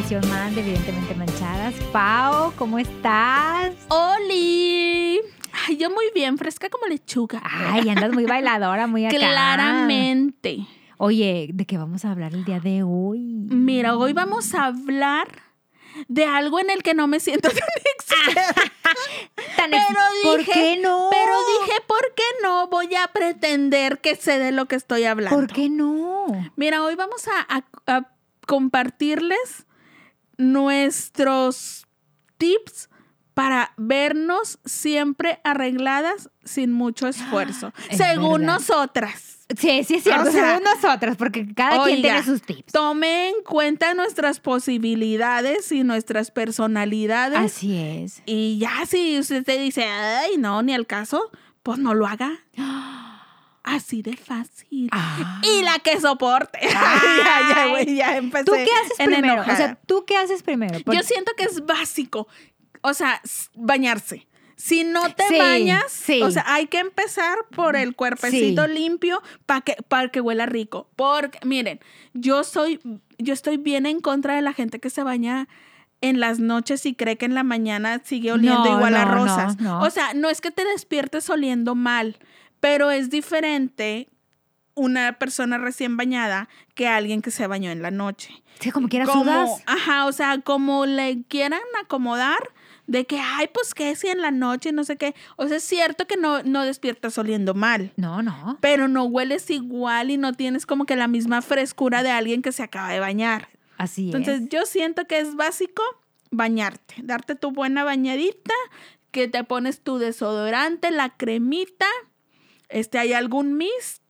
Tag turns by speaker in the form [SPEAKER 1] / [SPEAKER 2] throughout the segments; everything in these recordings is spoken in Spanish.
[SPEAKER 1] edición más de Evidentemente Manchadas. Pau, ¿cómo estás?
[SPEAKER 2] ¡Oli! Ay, yo muy bien, fresca como lechuga.
[SPEAKER 1] Ay, andas muy bailadora, muy acá.
[SPEAKER 2] Claramente.
[SPEAKER 1] Oye, ¿de qué vamos a hablar el día de hoy?
[SPEAKER 2] Mira, hoy vamos a hablar de algo en el que no me siento tan experta.
[SPEAKER 1] Tan ex-
[SPEAKER 2] pero
[SPEAKER 1] ¿Por
[SPEAKER 2] dije,
[SPEAKER 1] qué no?
[SPEAKER 2] Pero dije, ¿por qué no voy a pretender que sé de lo que estoy hablando?
[SPEAKER 1] ¿Por qué no?
[SPEAKER 2] Mira, hoy vamos a, a- a compartirles nuestros tips para vernos siempre arregladas sin mucho esfuerzo,
[SPEAKER 1] Es
[SPEAKER 2] según
[SPEAKER 1] verdad.
[SPEAKER 2] nosotras.
[SPEAKER 1] Sí, sí es cierto,
[SPEAKER 2] O sea,
[SPEAKER 1] según nosotras, porque cada quien tiene sus tips.
[SPEAKER 2] Tome en cuenta nuestras posibilidades y nuestras personalidades.
[SPEAKER 1] Así es.
[SPEAKER 2] Y ya si usted te dice, ay, no, ni al caso, pues no lo haga. Así de fácil.
[SPEAKER 1] Ah.
[SPEAKER 2] Y la que soporte. ya, ya, güey, ya empecé.
[SPEAKER 1] ¿Tú qué haces primero? O sea, ¿tú qué haces primero? Por-
[SPEAKER 2] Yo siento que es básico. O sea, bañarse. Si no te
[SPEAKER 1] Sí,
[SPEAKER 2] bañas,
[SPEAKER 1] sí.
[SPEAKER 2] o sea, hay que empezar por el cuerpecito
[SPEAKER 1] Sí.
[SPEAKER 2] limpio para que, para que huela rico. Porque, miren, yo soy, yo estoy bien en contra de la gente que se baña en las noches y cree que en la mañana sigue oliendo
[SPEAKER 1] No,
[SPEAKER 2] igual a
[SPEAKER 1] no,
[SPEAKER 2] rosas.
[SPEAKER 1] no.
[SPEAKER 2] O sea, no es que te despiertes oliendo mal, pero es diferente una persona recién bañada que alguien que se bañó en la noche
[SPEAKER 1] Sí, como quieras
[SPEAKER 2] como,
[SPEAKER 1] sudas.
[SPEAKER 2] ajá, o sea, como le quieran acomodar de que, ay, pues que si en la noche, no sé qué. O sea, es cierto que no, no despiertas oliendo mal,
[SPEAKER 1] No, no.
[SPEAKER 2] pero no hueles igual y no tienes como que la misma frescura de alguien que se acaba de bañar.
[SPEAKER 1] Así
[SPEAKER 2] Entonces,
[SPEAKER 1] es.
[SPEAKER 2] yo siento que es básico bañarte, darte tu buena bañadita, que te pones tu desodorante, la cremita, este, hay algún mist,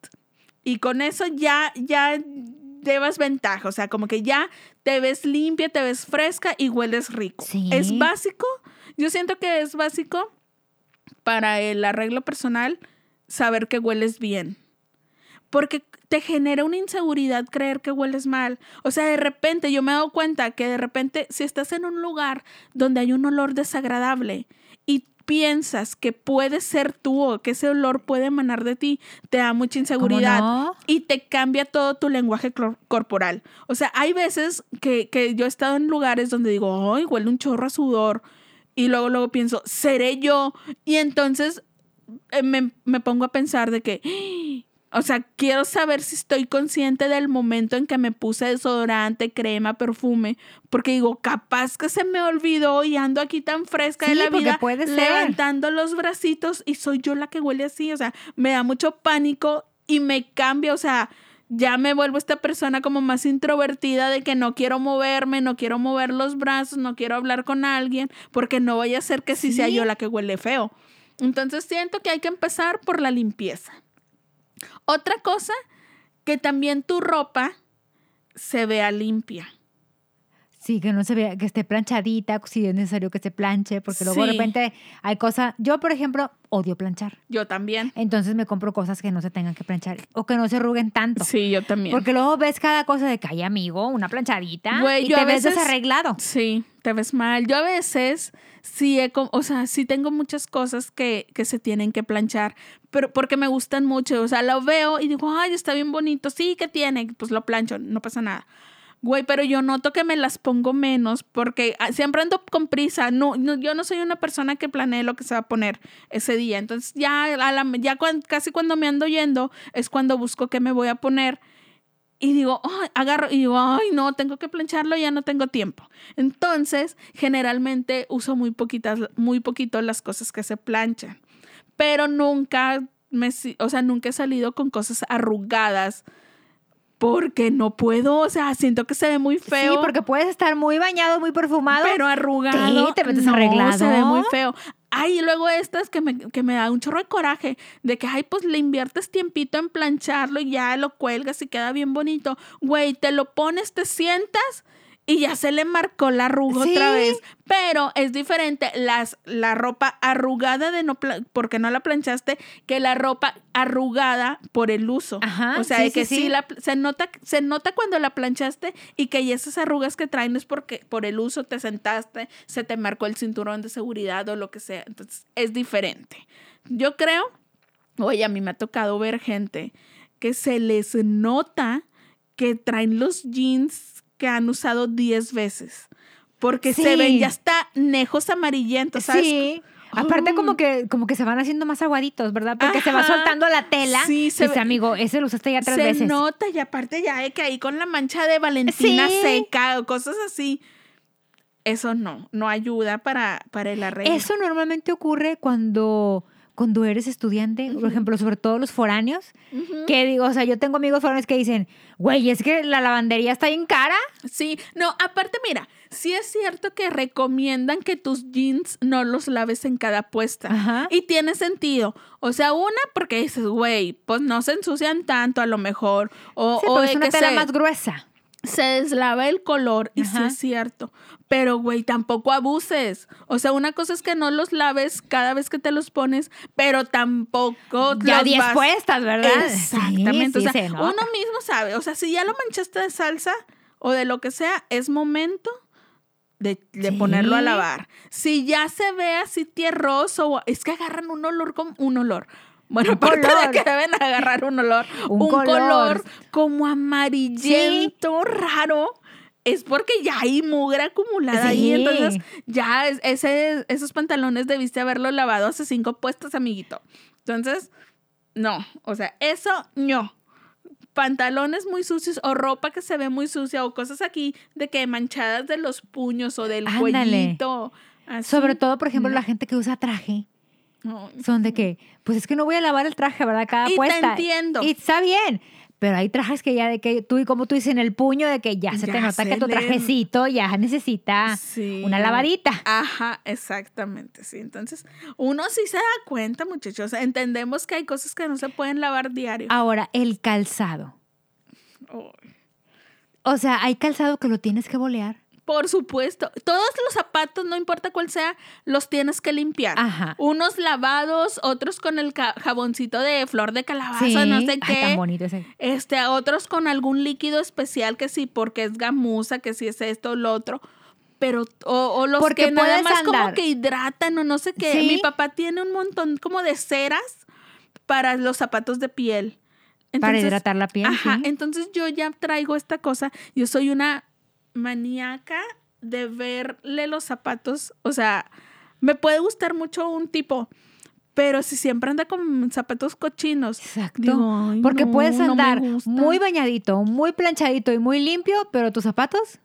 [SPEAKER 2] y con eso ya, ya llevas ventaja, o sea, como que ya te ves limpia, te ves fresca y hueles rico.
[SPEAKER 1] Sí.
[SPEAKER 2] Es básico, yo siento que es básico para el arreglo personal saber que hueles bien. Porque te genera una inseguridad creer que hueles mal. O sea, de repente yo me he dado cuenta que de repente si estás en un lugar donde hay un olor desagradable y piensas que puedes ser tú o que ese olor puede emanar de ti, te da mucha inseguridad
[SPEAKER 1] no?
[SPEAKER 2] y te cambia todo tu lenguaje cor- corporal. O sea, hay veces que, que yo he estado en lugares donde digo, ay, huele un chorro a sudor. Y luego, luego pienso, ¿seré yo? Y entonces eh, me, me pongo a pensar de que, o sea, quiero saber si estoy consciente del momento en que me puse desodorante, crema, perfume, porque digo, capaz que se me olvidó y ando aquí tan fresca de
[SPEAKER 1] Sí,
[SPEAKER 2] la
[SPEAKER 1] porque
[SPEAKER 2] vida,
[SPEAKER 1] puede ser.
[SPEAKER 2] levantando los bracitos y soy yo la que huele así, o sea, me da mucho pánico y me cambia, o sea, ya me vuelvo esta persona como más introvertida de que no quiero moverme, no quiero mover los brazos, no quiero hablar con alguien, porque no vaya a ser que sí sea
[SPEAKER 1] Sí.
[SPEAKER 2] yo la que huele feo. Entonces siento que hay que empezar por la limpieza. Otra cosa, que también tu ropa se vea limpia.
[SPEAKER 1] Sí, que no se vea, que esté planchadita, si es necesario que se planche, porque luego de repente hay cosas. Yo, por ejemplo, odio planchar.
[SPEAKER 2] Yo también.
[SPEAKER 1] Entonces me compro cosas que no se tengan que planchar o que no se arruguen tanto.
[SPEAKER 2] Sí, yo también.
[SPEAKER 1] Porque luego ves cada cosa de que hay amigo, una planchadita
[SPEAKER 2] Güey,
[SPEAKER 1] y
[SPEAKER 2] yo
[SPEAKER 1] te
[SPEAKER 2] a
[SPEAKER 1] ves
[SPEAKER 2] veces-
[SPEAKER 1] desarreglado.
[SPEAKER 2] Sí, te ves mal. Yo a veces sí he, o sea, sí tengo muchas cosas que, que se tienen que planchar, pero porque me gustan mucho. O sea, lo veo y digo, ay, está bien bonito. Sí, ¿qué tiene? Pues lo plancho, no pasa nada. Güey, pero yo noto que me las pongo menos porque ah, siempre ando con prisa. No, yo no soy una persona que planee lo que se va a poner ese día. Entonces ya, ya casi cuando me ando yendo es cuando busco qué me voy a poner. Y digo, ay, agarro y digo, ay, no, tengo que plancharlo, ya no tengo tiempo. Entonces, generalmente uso muy poquitas, muy poquito las cosas que se planchan. Pero nunca me, o sea, nunca he salido con cosas arrugadas porque no puedo, o sea, siento que se ve muy feo.
[SPEAKER 1] Sí, porque puedes estar muy bañado, muy perfumado.
[SPEAKER 2] Pero arrugado.
[SPEAKER 1] Sí, te ves
[SPEAKER 2] no,
[SPEAKER 1] arreglado.
[SPEAKER 2] Se ve muy feo. Ay, y luego estas que me, que me da un chorro de coraje de que, ay, pues le inviertes tiempito en plancharlo y ya lo cuelgas y queda bien bonito. Güey, te lo pones, te sientas y ya se le marcó la arruga
[SPEAKER 1] Sí.
[SPEAKER 2] otra vez. Pero es diferente las, la ropa arrugada de no porque no la planchaste que la ropa arrugada por el uso.
[SPEAKER 1] Ajá,
[SPEAKER 2] o sea,
[SPEAKER 1] sí,
[SPEAKER 2] de que
[SPEAKER 1] sí,
[SPEAKER 2] sí,
[SPEAKER 1] sí.
[SPEAKER 2] la- se nota se nota cuando la planchaste y que ya esas arrugas que traen es porque por el uso te sentaste, se te marcó el cinturón de seguridad o lo que sea. Entonces, es diferente. Yo creo, oye, a mí me ha tocado ver gente que se les nota que traen los jeans que han usado 10 veces. Porque se ven ya hasta nejos amarillentos, ¿sabes?
[SPEAKER 1] Sí. Aparte como
[SPEAKER 2] Mm.
[SPEAKER 1] que, como que se van haciendo más aguaditos, ¿verdad? Porque se va
[SPEAKER 2] Ajá.
[SPEAKER 1] soltando la tela.
[SPEAKER 2] Sí, se
[SPEAKER 1] Dice,
[SPEAKER 2] ve-
[SPEAKER 1] amigo, ese lo usaste ya tres
[SPEAKER 2] se
[SPEAKER 1] veces.
[SPEAKER 2] nota y aparte ya de que ahí con la mancha de Valentina
[SPEAKER 1] Sí.
[SPEAKER 2] seca o cosas así. Eso no, no ayuda para, para el arreglo.
[SPEAKER 1] Eso normalmente ocurre cuando, cuando eres estudiante, por ejemplo, sobre todo los foráneos, que digo, o sea, yo tengo amigos foráneos que dicen, güey, es que la lavandería está bien cara.
[SPEAKER 2] Sí, no, aparte mira, sí es cierto que recomiendan que tus jeans no los laves en cada puesta.
[SPEAKER 1] Ajá.
[SPEAKER 2] Y tiene sentido. O sea, una, porque dices, güey, pues no se ensucian tanto a lo mejor. O,
[SPEAKER 1] Sí,
[SPEAKER 2] o
[SPEAKER 1] es una
[SPEAKER 2] que
[SPEAKER 1] tela
[SPEAKER 2] se,
[SPEAKER 1] más gruesa.
[SPEAKER 2] Se deslava el color. Y sí es cierto. Pero, güey, tampoco abuses. O sea, una cosa es que no los laves cada vez que te los pones, pero tampoco
[SPEAKER 1] Ya
[SPEAKER 2] los
[SPEAKER 1] 10
[SPEAKER 2] vas-
[SPEAKER 1] puestas, ¿verdad?
[SPEAKER 2] Exactamente.
[SPEAKER 1] Sí,
[SPEAKER 2] o
[SPEAKER 1] sí
[SPEAKER 2] sea,
[SPEAKER 1] se nota.
[SPEAKER 2] uno mismo sabe. O sea, si ya lo manchaste de salsa o de lo que sea, es momento de, de
[SPEAKER 1] Sí.
[SPEAKER 2] ponerlo a lavar. Si ya se ve así tierroso, es que agarran un olor como un olor. Bueno, aparte de que deben agarrar un olor,
[SPEAKER 1] Un
[SPEAKER 2] un,
[SPEAKER 1] color.
[SPEAKER 2] color. como amarillento, raro. Es porque ya hay mugre acumulada ahí. Entonces, ya es- ese, esos pantalones debiste haberlo lavado hace cinco puestos, amiguito. Entonces, no. O sea, eso no. Pantalones muy sucios o ropa que se ve muy sucia o cosas aquí de que manchadas de los puños o del
[SPEAKER 1] Ándale.
[SPEAKER 2] cuellito. así.
[SPEAKER 1] Sobre todo, por ejemplo,
[SPEAKER 2] No.
[SPEAKER 1] la gente que usa traje.
[SPEAKER 2] No.
[SPEAKER 1] Son de que, pues es que no voy a lavar el traje, ¿verdad? Cada
[SPEAKER 2] Y te
[SPEAKER 1] puesta.
[SPEAKER 2] entiendo.
[SPEAKER 1] Y está bien. Pero hay trajes que ya de que tú y como tú dices en el puño de que ya se te nota
[SPEAKER 2] se
[SPEAKER 1] que tu
[SPEAKER 2] le-
[SPEAKER 1] trajecito ya necesita
[SPEAKER 2] Sí.
[SPEAKER 1] una lavadita.
[SPEAKER 2] Ajá, exactamente, sí. Entonces, uno sí se da cuenta, muchachos. Entendemos que hay cosas que no se pueden lavar diario.
[SPEAKER 1] Ahora, el calzado.
[SPEAKER 2] Oh,
[SPEAKER 1] O sea, hay calzado que lo tienes que bolear.
[SPEAKER 2] Por supuesto. Todos los zapatos, no importa cuál sea, los tienes que limpiar.
[SPEAKER 1] Ajá.
[SPEAKER 2] Unos lavados, otros con el jaboncito de flor de calabaza,
[SPEAKER 1] Sí.
[SPEAKER 2] no sé
[SPEAKER 1] Ay,
[SPEAKER 2] qué.
[SPEAKER 1] tan bonito ese.
[SPEAKER 2] Este, otros con algún líquido especial que sí, porque es gamuza, que sí es esto o lo otro. Pero, o, o los
[SPEAKER 1] Porque
[SPEAKER 2] que nada más como
[SPEAKER 1] andar.
[SPEAKER 2] que hidratan o no sé qué.
[SPEAKER 1] Sí.
[SPEAKER 2] Mi papá tiene un montón como de ceras para los zapatos de piel.
[SPEAKER 1] para hidratar la piel.
[SPEAKER 2] Ajá, entonces yo ya traigo esta cosa. Yo soy una maníaca de verle los zapatos. O sea, me puede gustar mucho un tipo, pero si siempre anda con zapatos cochinos.
[SPEAKER 1] Exacto.
[SPEAKER 2] digo, "Ay,
[SPEAKER 1] Porque
[SPEAKER 2] no,
[SPEAKER 1] puedes andar
[SPEAKER 2] gusta".
[SPEAKER 1] muy bañadito, muy planchadito y muy limpio, pero tus zapatos,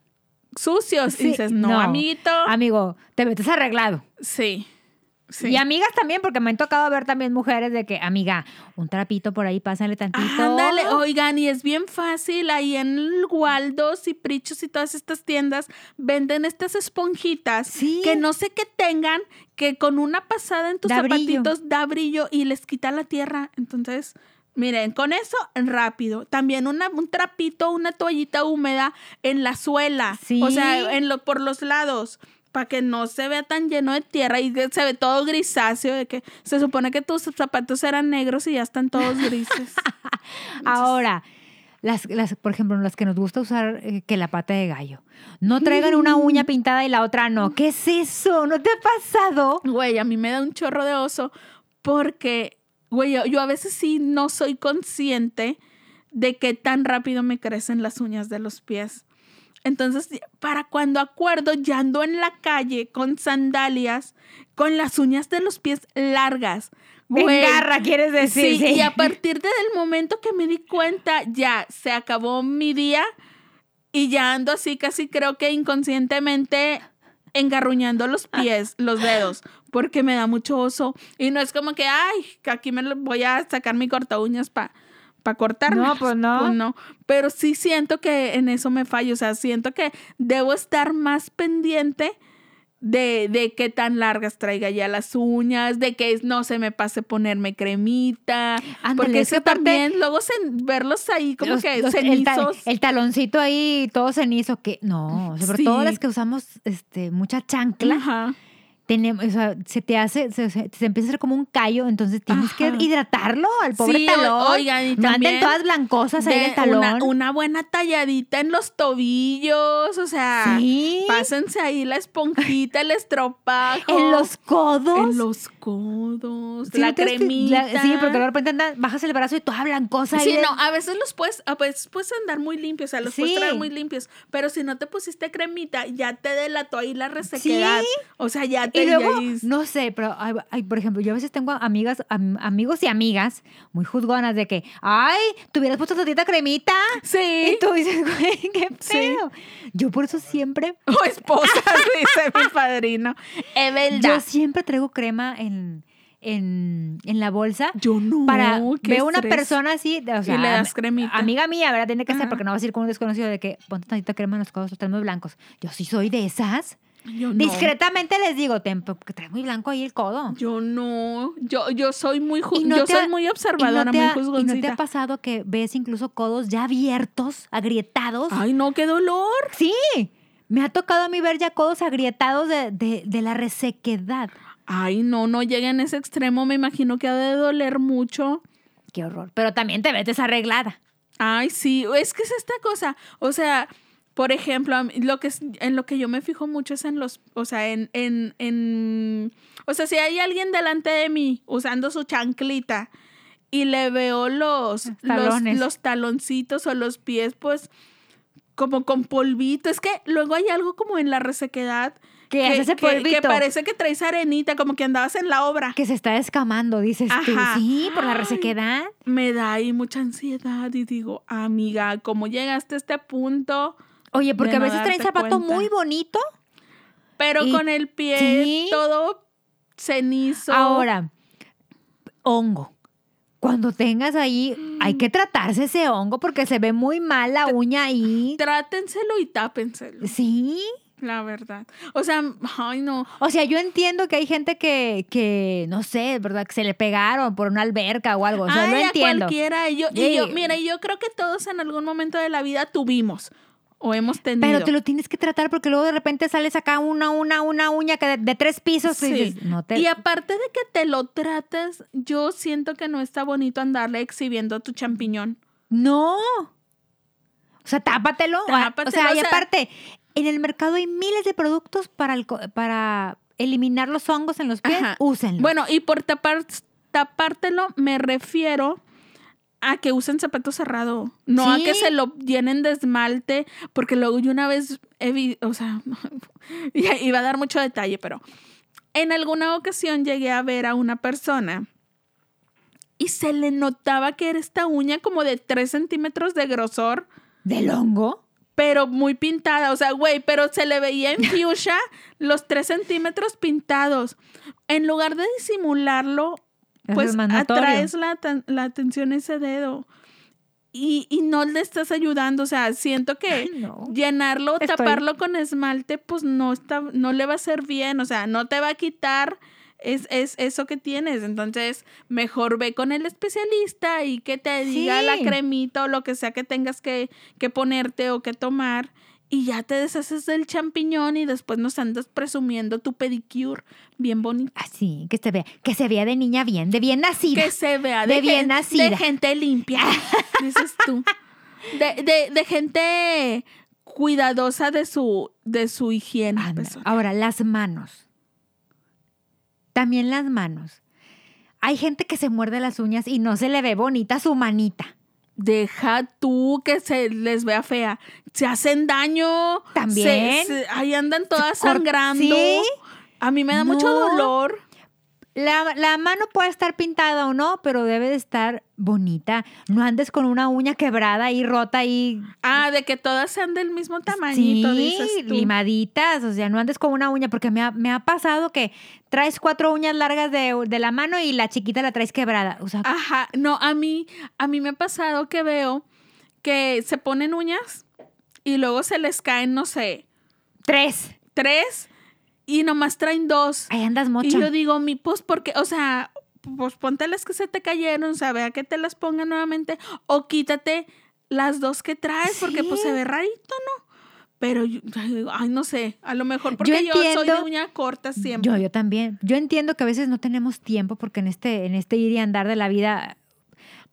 [SPEAKER 2] sucios.
[SPEAKER 1] Sí,
[SPEAKER 2] y dices, no,
[SPEAKER 1] no.
[SPEAKER 2] amiguito.
[SPEAKER 1] amigo, te metes arreglado.
[SPEAKER 2] Sí. Sí.
[SPEAKER 1] Y amigas también, porque me han tocado ver también mujeres de que, amiga, un trapito por ahí, pásale tantito.
[SPEAKER 2] Ándale, oigan, y es bien fácil. Ahí en Waldos y Prichos y todas estas tiendas venden estas esponjitas
[SPEAKER 1] Sí.
[SPEAKER 2] que no sé qué tengan, que con una pasada en tus
[SPEAKER 1] Da brillo.
[SPEAKER 2] zapatitos da brillo y les quita la tierra. Entonces, miren, con eso rápido. También una, un trapito, una toallita húmeda en la suela.
[SPEAKER 1] Sí.
[SPEAKER 2] O sea, en lo, por los lados. Para que no se vea tan lleno de tierra y se ve todo grisáceo, de que se supone que tus zapatos eran negros y ya están todos grises.
[SPEAKER 1] Ahora, las, las, por ejemplo, las que nos gusta usar eh, que la pata de gallo. No traigan una uña pintada y la otra no. ¿Qué es eso? ¿No te ha pasado?
[SPEAKER 2] Güey, a mí me da un chorro de oso porque, güey, yo, yo a veces sí no soy consciente de qué tan rápido me crecen las uñas de los pies. Entonces, para cuando acuerdo, ya ando en la calle con sandalias, con las uñas de los pies largas. Güey,
[SPEAKER 1] Engarra, quieres decir.
[SPEAKER 2] Sí, y a partir del momento que me di cuenta, ya se acabó mi día y ya ando así, casi creo que inconscientemente engarruñando los pies, los dedos, porque me da mucho oso. Y no es como que, ay, que aquí me voy a sacar mi corta uñas para pa cortarme.
[SPEAKER 1] No, pues no.
[SPEAKER 2] no. Pero sí siento que en eso me fallo. O sea, siento que debo estar más pendiente de, de qué tan largas traiga ya las uñas, de que no se me pase ponerme cremita.
[SPEAKER 1] Ándale,
[SPEAKER 2] porque
[SPEAKER 1] es que
[SPEAKER 2] también, luego sen- verlos ahí como
[SPEAKER 1] Los-
[SPEAKER 2] que
[SPEAKER 1] los- el, ta-
[SPEAKER 2] cenizos.
[SPEAKER 1] el taloncito ahí todo cenizo que no, sobre
[SPEAKER 2] Sí.
[SPEAKER 1] todo las que usamos este mucha chancla
[SPEAKER 2] Ajá.
[SPEAKER 1] Tenemos, o sea, se te hace, se, se- se empieza a hacer como un callo, entonces tienes que hidratarlo al pobre
[SPEAKER 2] Sí,
[SPEAKER 1] talón.
[SPEAKER 2] oigan, y
[SPEAKER 1] todas blancosas ahí el talón.
[SPEAKER 2] Una, una buena talladita en los tobillos, o sea,
[SPEAKER 1] sí,
[SPEAKER 2] pásense ahí la esponjita, el estropajo.
[SPEAKER 1] en los codos.
[SPEAKER 2] En los codos,
[SPEAKER 1] Sí,
[SPEAKER 2] la
[SPEAKER 1] ¿no te has fi-
[SPEAKER 2] cremita.
[SPEAKER 1] la- sí, porque de repente andas- bajas el brazo y toda blancosa. ahí
[SPEAKER 2] Sí,
[SPEAKER 1] de-
[SPEAKER 2] no, a veces los puedes, a veces puedes andar muy limpios, o sea, los puedes traer muy limpios, pero si no te pusiste cremita, ya te delató ahí la resequedad. O sea, ya te
[SPEAKER 1] Y luego, no sé, pero, hay, hay, por ejemplo, yo a veces tengo amigas, am- amigos y amigas muy juzgonas de que, ay, te hubieras puesto tantita cremita.
[SPEAKER 2] Sí.
[SPEAKER 1] Y tú dices, güey, qué
[SPEAKER 2] Sí.
[SPEAKER 1] pedo. Yo por eso siempre,
[SPEAKER 2] O esposa, dice mi padrino. Es verdad.
[SPEAKER 1] yo siempre traigo crema en, en, en la bolsa.
[SPEAKER 2] Yo no.
[SPEAKER 1] Para veo una persona así, o sea,
[SPEAKER 2] le das cremita.
[SPEAKER 1] amiga mía, ¿verdad? Tiene que ser porque no vas a ir con un desconocido de que ponte tantita crema en los codos, los tenemos blancos. Yo sí soy de esas.
[SPEAKER 2] Yo no.
[SPEAKER 1] Discretamente les digo, "Ten, porque trae muy blanco ahí el codo.
[SPEAKER 2] Yo no. Yo, yo soy muy
[SPEAKER 1] no
[SPEAKER 2] yo
[SPEAKER 1] te
[SPEAKER 2] soy
[SPEAKER 1] ha-
[SPEAKER 2] muy
[SPEAKER 1] ¿Y no,
[SPEAKER 2] observadora,
[SPEAKER 1] te
[SPEAKER 2] muy
[SPEAKER 1] ha, y no te
[SPEAKER 2] juzgoncita.
[SPEAKER 1] ha pasado que ves incluso codos ya abiertos, agrietados?
[SPEAKER 2] Ay, no, qué dolor.
[SPEAKER 1] Sí, me ha tocado a mí ver ya codos agrietados de, de- de la resequedad.
[SPEAKER 2] Ay, no, no lleguen a ese extremo. Me imagino que ha de doler mucho.
[SPEAKER 1] Qué horror. Pero también te ves desarreglada.
[SPEAKER 2] Ay, sí, es que es esta cosa. O sea, por ejemplo, lo que es- en lo que yo me fijo mucho es en los, o sea, en, en, en, o sea, si hay alguien delante de mí usando su chanclita y le veo los, los, los taloncitos o los pies, pues, como con polvito. Es que luego hay algo como en la resequedad
[SPEAKER 1] Que hace ese
[SPEAKER 2] que, que
[SPEAKER 1] polvito.
[SPEAKER 2] parece que traes arenita, como que andabas en la obra.
[SPEAKER 1] Que se está escamando, dices tú.
[SPEAKER 2] Ajá.
[SPEAKER 1] Sí, por la
[SPEAKER 2] Ay.
[SPEAKER 1] resequedad.
[SPEAKER 2] Me da ahí mucha ansiedad y digo, amiga, ¿cómo llegaste a este punto?
[SPEAKER 1] Oye, porque a
[SPEAKER 2] no
[SPEAKER 1] veces traen zapato
[SPEAKER 2] cuenta.
[SPEAKER 1] muy bonito.
[SPEAKER 2] Pero
[SPEAKER 1] Y-
[SPEAKER 2] con el pie
[SPEAKER 1] sí.
[SPEAKER 2] todo cenizo.
[SPEAKER 1] Ahora, hongo. Cuando tengas ahí, hay que tratarse ese hongo porque se ve muy mal la uña ahí.
[SPEAKER 2] Trátenselo y tápenselo,
[SPEAKER 1] Sí.
[SPEAKER 2] la verdad. O sea, ay no.
[SPEAKER 1] O sea, yo entiendo que hay gente que, que no sé, ¿verdad? Que se le pegaron por una alberca o algo. O sea,
[SPEAKER 2] ay,
[SPEAKER 1] lo
[SPEAKER 2] a
[SPEAKER 1] entiendo.
[SPEAKER 2] cualquiera. Y yo, y
[SPEAKER 1] Sí.
[SPEAKER 2] yo, mira, yo creo que todos en algún momento de la vida tuvimos o hemos tenido.
[SPEAKER 1] Pero te lo tienes que tratar porque luego de repente sales acá una, una, una uña que de, de tres pisos y
[SPEAKER 2] Sí.
[SPEAKER 1] dices, no te...
[SPEAKER 2] Y aparte de que te lo trates, yo siento que no está bonito andarle exhibiendo tu champiñón.
[SPEAKER 1] No. O sea, tápatelo. o
[SPEAKER 2] Tápatelo,
[SPEAKER 1] sea, y
[SPEAKER 2] o sea-
[SPEAKER 1] aparte, en el mercado hay miles de productos para, el para eliminar los hongos en los pies.
[SPEAKER 2] Ajá.
[SPEAKER 1] Úsenlos.
[SPEAKER 2] Bueno, y por tapar, tapártelo me refiero a que usen zapato cerrado, no a que se lo llenen de esmalte, porque luego yo una vez he o sea, iba a dar mucho detalle, pero en alguna ocasión llegué a ver a una persona y se le notaba que era esta uña como de 3 centímetros de grosor,
[SPEAKER 1] ¿Del hongo?
[SPEAKER 2] pero muy pintada, o sea, güey, pero se le veía en fuchsia los 3 centímetros pintados. En lugar de disimularlo, pues atraes la, la atención a ese dedo. Y, y no le estás ayudando, o sea, siento que
[SPEAKER 1] Ay, no.
[SPEAKER 2] llenarlo,
[SPEAKER 1] Estoy-
[SPEAKER 2] taparlo con esmalte, pues no está, no le va a hacer bien, o sea, no te va a quitar es, es eso que tienes. Entonces, mejor ve con el especialista y que te diga la cremita o lo que sea que tengas que, que ponerte o que tomar. Y ya te deshaces del champiñón y después nos andas presumiendo tu pedicure bien bonito.
[SPEAKER 1] Así, que se vea, que se vea de niña bien, de bien nacida.
[SPEAKER 2] Que se vea
[SPEAKER 1] De
[SPEAKER 2] de,
[SPEAKER 1] bien nacida.
[SPEAKER 2] de gente limpia, dices tú. De, de, de gente cuidadosa de su, de su higiene.
[SPEAKER 1] Anda. Ahora, las manos. También las manos. Hay gente que se muerde las uñas y no se le ve bonita su manita.
[SPEAKER 2] Deja tú que se les vea fea. Se hacen daño.
[SPEAKER 1] También.
[SPEAKER 2] Se- se- ahí andan todas sangrando.
[SPEAKER 1] ¿Sí?
[SPEAKER 2] A mí me da mucho dolor.
[SPEAKER 1] La, la mano puede estar pintada o no, pero debe de estar bonita. No andes con una uña quebrada y rota y
[SPEAKER 2] Ah, de que todas sean del mismo tamañito,
[SPEAKER 1] sí,
[SPEAKER 2] dices tú.
[SPEAKER 1] limaditas. O sea, no andes con una uña, porque me ha, me ha pasado que traes cuatro uñas largas de, de la mano y la chiquita la traes quebrada. O sea,
[SPEAKER 2] Ajá, no, a mí, a mí me ha pasado que veo que se ponen uñas y luego se les caen, no sé,
[SPEAKER 1] tres.
[SPEAKER 2] tres y nomás traen dos.
[SPEAKER 1] Ahí andas mocha.
[SPEAKER 2] Y yo digo, mi, pues porque, o sea, pues ponte las que se te cayeron, o sea, vea que te las pongan nuevamente o quítate las dos que traes porque pues se ve rarito, ¿no? Pero, yo- ay, no sé, a lo mejor porque yo, soy de uña corta siempre.
[SPEAKER 1] Yo, yo también. Yo entiendo que a veces no tenemos tiempo porque en este, en este ir y andar de la vida.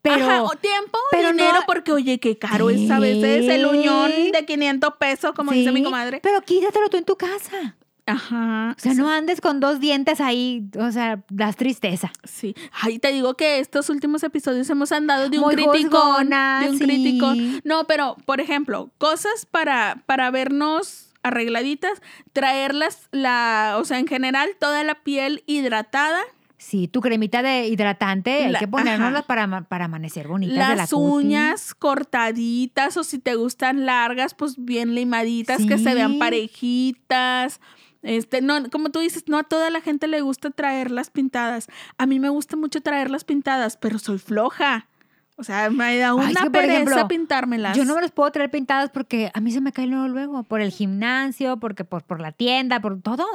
[SPEAKER 1] Pero
[SPEAKER 2] Ajá, tiempo,
[SPEAKER 1] pero
[SPEAKER 2] dinero,
[SPEAKER 1] no-
[SPEAKER 2] porque oye, qué caro es a veces el uñón de 500 pesos, como dice mi comadre.
[SPEAKER 1] Pero quítatelo tú en tu casa.
[SPEAKER 2] Ajá.
[SPEAKER 1] O sea, no andes con dos dientes ahí. O sea, das tristeza.
[SPEAKER 2] Sí. Ay, te digo que estos últimos episodios hemos andado de un
[SPEAKER 1] Muy juzgona,
[SPEAKER 2] De un
[SPEAKER 1] sí.
[SPEAKER 2] crítico. No, pero, por ejemplo, cosas para, para vernos arregladitas, traerlas, la, o sea, en general, toda la piel hidratada,
[SPEAKER 1] Sí, tu cremita de hidratante hay que ponérnosla
[SPEAKER 2] ajá.
[SPEAKER 1] para, para amanecer bonitas de la
[SPEAKER 2] las
[SPEAKER 1] cutis.
[SPEAKER 2] uñas cortaditas, o si te gustan largas, pues bien limaditas, que se vean parejitas. Este, no, como tú dices, no a toda la gente le gusta traerlas pintadas. A mí me gusta mucho traerlas pintadas, pero soy floja. O sea, me da una
[SPEAKER 1] Ay, es que, por
[SPEAKER 2] pereza
[SPEAKER 1] ejemplo,
[SPEAKER 2] pintármelas.
[SPEAKER 1] Yo no me los puedo traer pintadas porque a mí se me cae luego, luego. Por el gimnasio, porque por, por la tienda, por todo.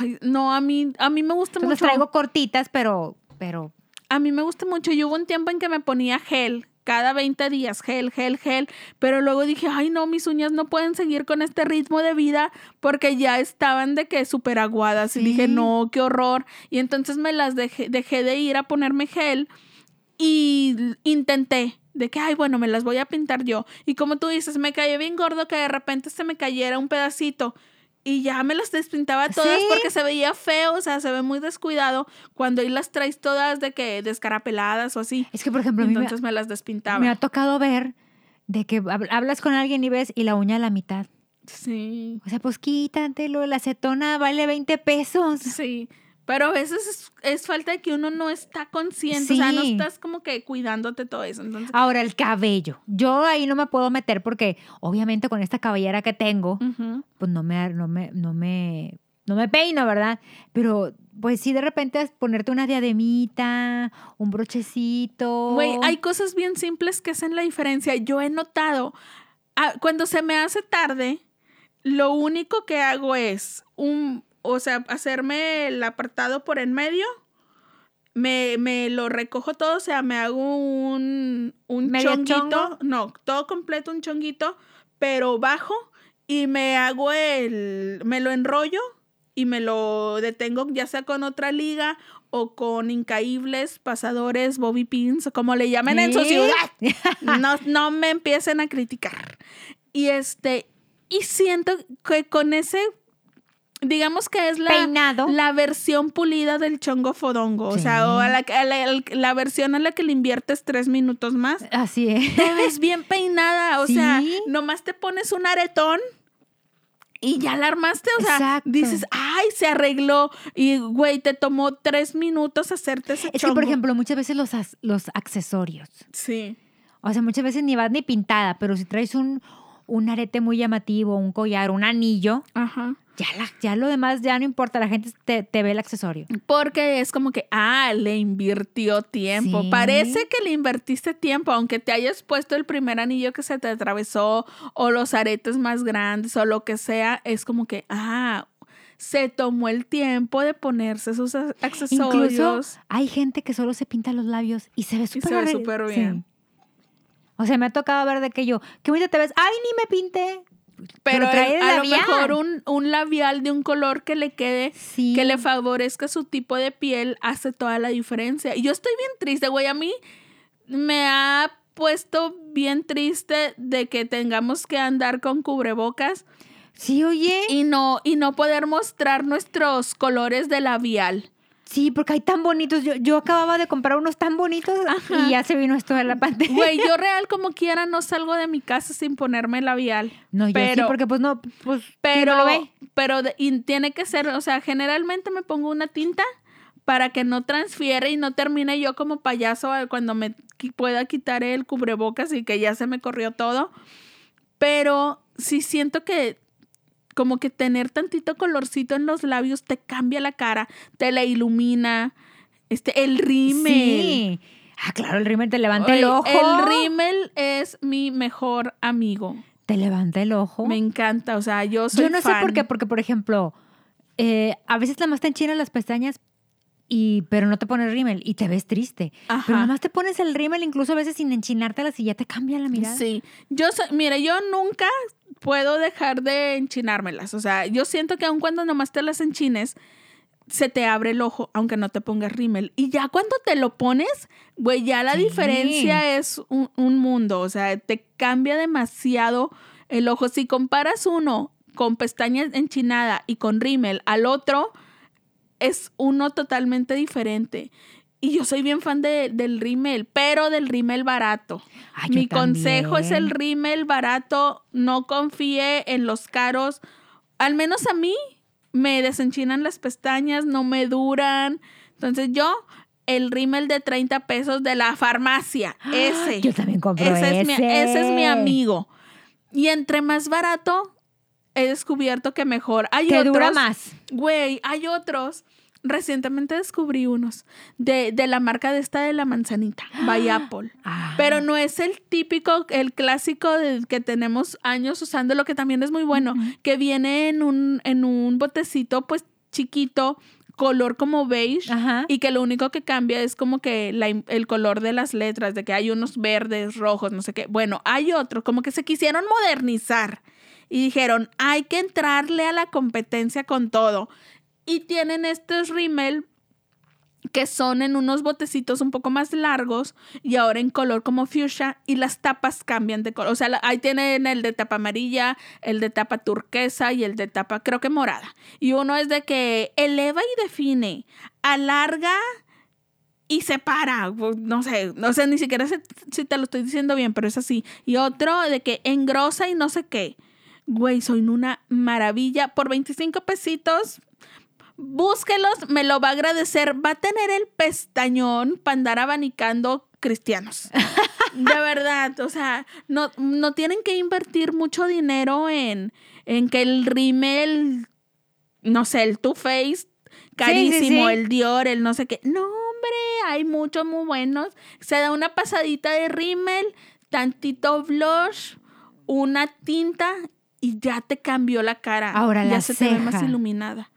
[SPEAKER 2] Ay, no, a mí, a mí me gusta
[SPEAKER 1] Entonces las
[SPEAKER 2] mucho.
[SPEAKER 1] traigo cortitas, pero, pero
[SPEAKER 2] A mí me gusta mucho. Yo hubo un tiempo en que me ponía gel. Cada 20 días, gel, gel, gel. Pero luego dije, ay no, mis uñas no pueden seguir con este ritmo de vida porque ya estaban de que súper aguadas. Y dije, no, qué horror. Y entonces me las dejé, dejé de ir a ponerme gel y intenté de que, ay, bueno, me las voy a pintar yo. Y como tú dices, me cayó bien gordo que de repente se me cayera un pedacito. Y ya me las despintaba todas
[SPEAKER 1] Sí.
[SPEAKER 2] porque se veía feo, o sea, se ve muy descuidado cuando ahí las traes todas de que descarapeladas o así.
[SPEAKER 1] es que, por ejemplo, a mí me,
[SPEAKER 2] Entonces me las despintaba.
[SPEAKER 1] me ha tocado ver de que hab- hablas con alguien y ves y la uña a la mitad.
[SPEAKER 2] Sí,
[SPEAKER 1] O sea, pues quítatelo, la acetona vale 20 pesos.
[SPEAKER 2] sí. Pero a veces es, es falta de que uno no está consciente, o sea, no estás como que cuidándote todo eso. Entonces,
[SPEAKER 1] Ahora, el cabello. Yo ahí no me puedo meter porque, obviamente, con esta cabellera que tengo, pues no me, no me, no me, no me peino, ¿verdad? Pero, pues sí, de repente ponerte una diademita, un brochecito.
[SPEAKER 2] Güey, hay cosas bien simples que hacen la diferencia. Yo he notado, ah, cuando se me hace tarde, lo único que hago es un, o sea, hacerme el apartado por en medio. Me, me lo recojo todo, o sea, me hago un, un
[SPEAKER 1] ¿Medio
[SPEAKER 2] chonguito.
[SPEAKER 1] chongo?
[SPEAKER 2] No, todo completo, un chonguito, pero bajo y me hago el, me lo enrollo y me lo detengo ya sea con otra liga o con incaíbles, pasadores, bobby pins, como le llamen en su ciudad. No, no me empiecen a criticar. Y este, y siento que con ese, digamos que es la,
[SPEAKER 1] Peinado.
[SPEAKER 2] la versión pulida del chongo fodongo. O sea, o a la, a la- la versión a la que le inviertes tres minutos más.
[SPEAKER 1] Así es.
[SPEAKER 2] Te ves bien peinada. O sea, nomás te pones un aretón. Y ya la armaste, o sea,
[SPEAKER 1] Exacto.
[SPEAKER 2] dices, ay, se arregló. Y, güey, te tomó tres minutos hacerte ese
[SPEAKER 1] Es que, por ejemplo, muchas veces los, los accesorios.
[SPEAKER 2] Sí.
[SPEAKER 1] O sea, muchas veces ni vas ni pintada, pero si traes un, un arete muy llamativo, un collar, un anillo,
[SPEAKER 2] Ajá.
[SPEAKER 1] Ya, la- ya lo demás ya no importa, la gente te, te ve el accesorio.
[SPEAKER 2] Porque es como que, ah, le invirtió tiempo.
[SPEAKER 1] Sí.
[SPEAKER 2] Parece que le invertiste tiempo, aunque te hayas puesto el primer anillo que se te atravesó o los aretes más grandes o lo que sea, es como que, ah, se tomó el tiempo de ponerse esos a- accesorios.
[SPEAKER 1] Incluso hay gente que solo se pinta los labios y se ve súper
[SPEAKER 2] se ve
[SPEAKER 1] arre-
[SPEAKER 2] súper bien.
[SPEAKER 1] O sea, me ha tocado ver de que yo, qué bonita te ves, ay, ni me pinté.
[SPEAKER 2] Pero, el- a lo mejor un, un labial de un color que le quede,
[SPEAKER 1] Sí.
[SPEAKER 2] que le favorezca su tipo de piel, hace toda la diferencia. Y yo estoy bien triste, güey. A mí me ha puesto bien triste de que tengamos que andar con cubrebocas
[SPEAKER 1] Sí, oye.
[SPEAKER 2] y no, y no poder mostrar nuestros colores de labial.
[SPEAKER 1] Sí, porque hay tan bonitos. Yo, yo acababa de comprar unos tan bonitos
[SPEAKER 2] Ajá.
[SPEAKER 1] y ya se vino esto de la pantalla.
[SPEAKER 2] Güey, yo real como quiera no salgo de mi casa sin ponerme labial.
[SPEAKER 1] No, yo sí,
[SPEAKER 2] pero-
[SPEAKER 1] porque pues no, pues, ¿quién
[SPEAKER 2] Pero,
[SPEAKER 1] no lo ve?
[SPEAKER 2] pero y tiene que ser, o sea, generalmente me pongo una tinta para que no transfiere y no termine yo como payaso a- cuando me pueda quitar el cubrebocas y que ya se me corrió todo. Pero sí siento que como que tener tantito colorcito en los labios te cambia la cara, te la ilumina. Este, el rímel.
[SPEAKER 1] Sí. Ah, claro, el rímel te levanta el ojo.
[SPEAKER 2] El rímel es mi mejor amigo.
[SPEAKER 1] Te levanta el ojo.
[SPEAKER 2] Me encanta, o sea, yo soy
[SPEAKER 1] Yo no sé por qué, porque por ejemplo, eh, a veces nada más te enchinan las pestañas y pero no te pones rímel y te ves triste. Pero nada más te pones el rímel incluso a veces sin enchinártelas y ya te cambia la mirada.
[SPEAKER 2] Sí, yo soy, mire, yo nunca puedo dejar de enchinármelas. O sea, yo siento que aun cuando nomás te las enchines, se te abre el ojo, aunque no te pongas rímel. Y ya cuando te lo pones, güey, ya la
[SPEAKER 1] Sí.
[SPEAKER 2] diferencia es un, un mundo. O sea, te cambia demasiado el ojo. Si comparas uno con pestañas enchinada y con rímel al otro, es uno totalmente diferente. Y yo soy bien fan de- del rímel, pero del rímel barato.
[SPEAKER 1] Ay,
[SPEAKER 2] Mi consejo es el rímel barato. No confíe en los caros. Al menos a mí me desenchinan las pestañas, no me duran. Entonces yo, el rímel de 30 pesos de la farmacia, ese.
[SPEAKER 1] Yo también compro
[SPEAKER 2] ese, es mi,
[SPEAKER 1] ese.
[SPEAKER 2] ese es mi amigo. Y entre más barato, he descubierto que mejor. Hay
[SPEAKER 1] Que
[SPEAKER 2] otros,
[SPEAKER 1] dura más.
[SPEAKER 2] Güey, hay otros. Recientemente descubrí unos de, de la marca de esta de la manzanita, by Apple.
[SPEAKER 1] Ah.
[SPEAKER 2] Pero no es el típico, el clásico de que tenemos años usando, lo que también es muy bueno, que viene en un, en un botecito pues chiquito, color como beige,
[SPEAKER 1] Ajá.
[SPEAKER 2] y que lo único que cambia es como que la el color de las letras, de que hay unos verdes, rojos, no sé qué. Bueno, hay otro, como que se quisieron modernizar y dijeron, hay que entrarle a la competencia con todo. Y tienen estos rímel que son en unos botecitos un poco más largos y ahora en color como fuchsia y las tapas cambian de color. O sea, ahí tienen el de tapa amarilla, el de tapa turquesa y el de tapa creo que morada. Y uno es de que eleva y define, alarga y separa. No sé, no sé ni siquiera si te lo estoy diciendo bien, pero es así. Y otro de que engrosa y no sé qué. Güey, soy una maravilla. Por 25 pesitos, búsquelos, me lo va a agradecer. Va a tener el pestañón para andar abanicando cristianos. De verdad, o sea, no, no tienen que invertir mucho dinero en, en que el rímel, no sé, el Too Faced, carísimo,
[SPEAKER 1] sí.
[SPEAKER 2] el Dior, el no sé qué. No, hombre, hay muchos muy buenos. Se da una pasadita de rímel, tantito blush, una tinta y ya te cambió la cara.
[SPEAKER 1] Ahora,
[SPEAKER 2] ya
[SPEAKER 1] la
[SPEAKER 2] se te ve más iluminada.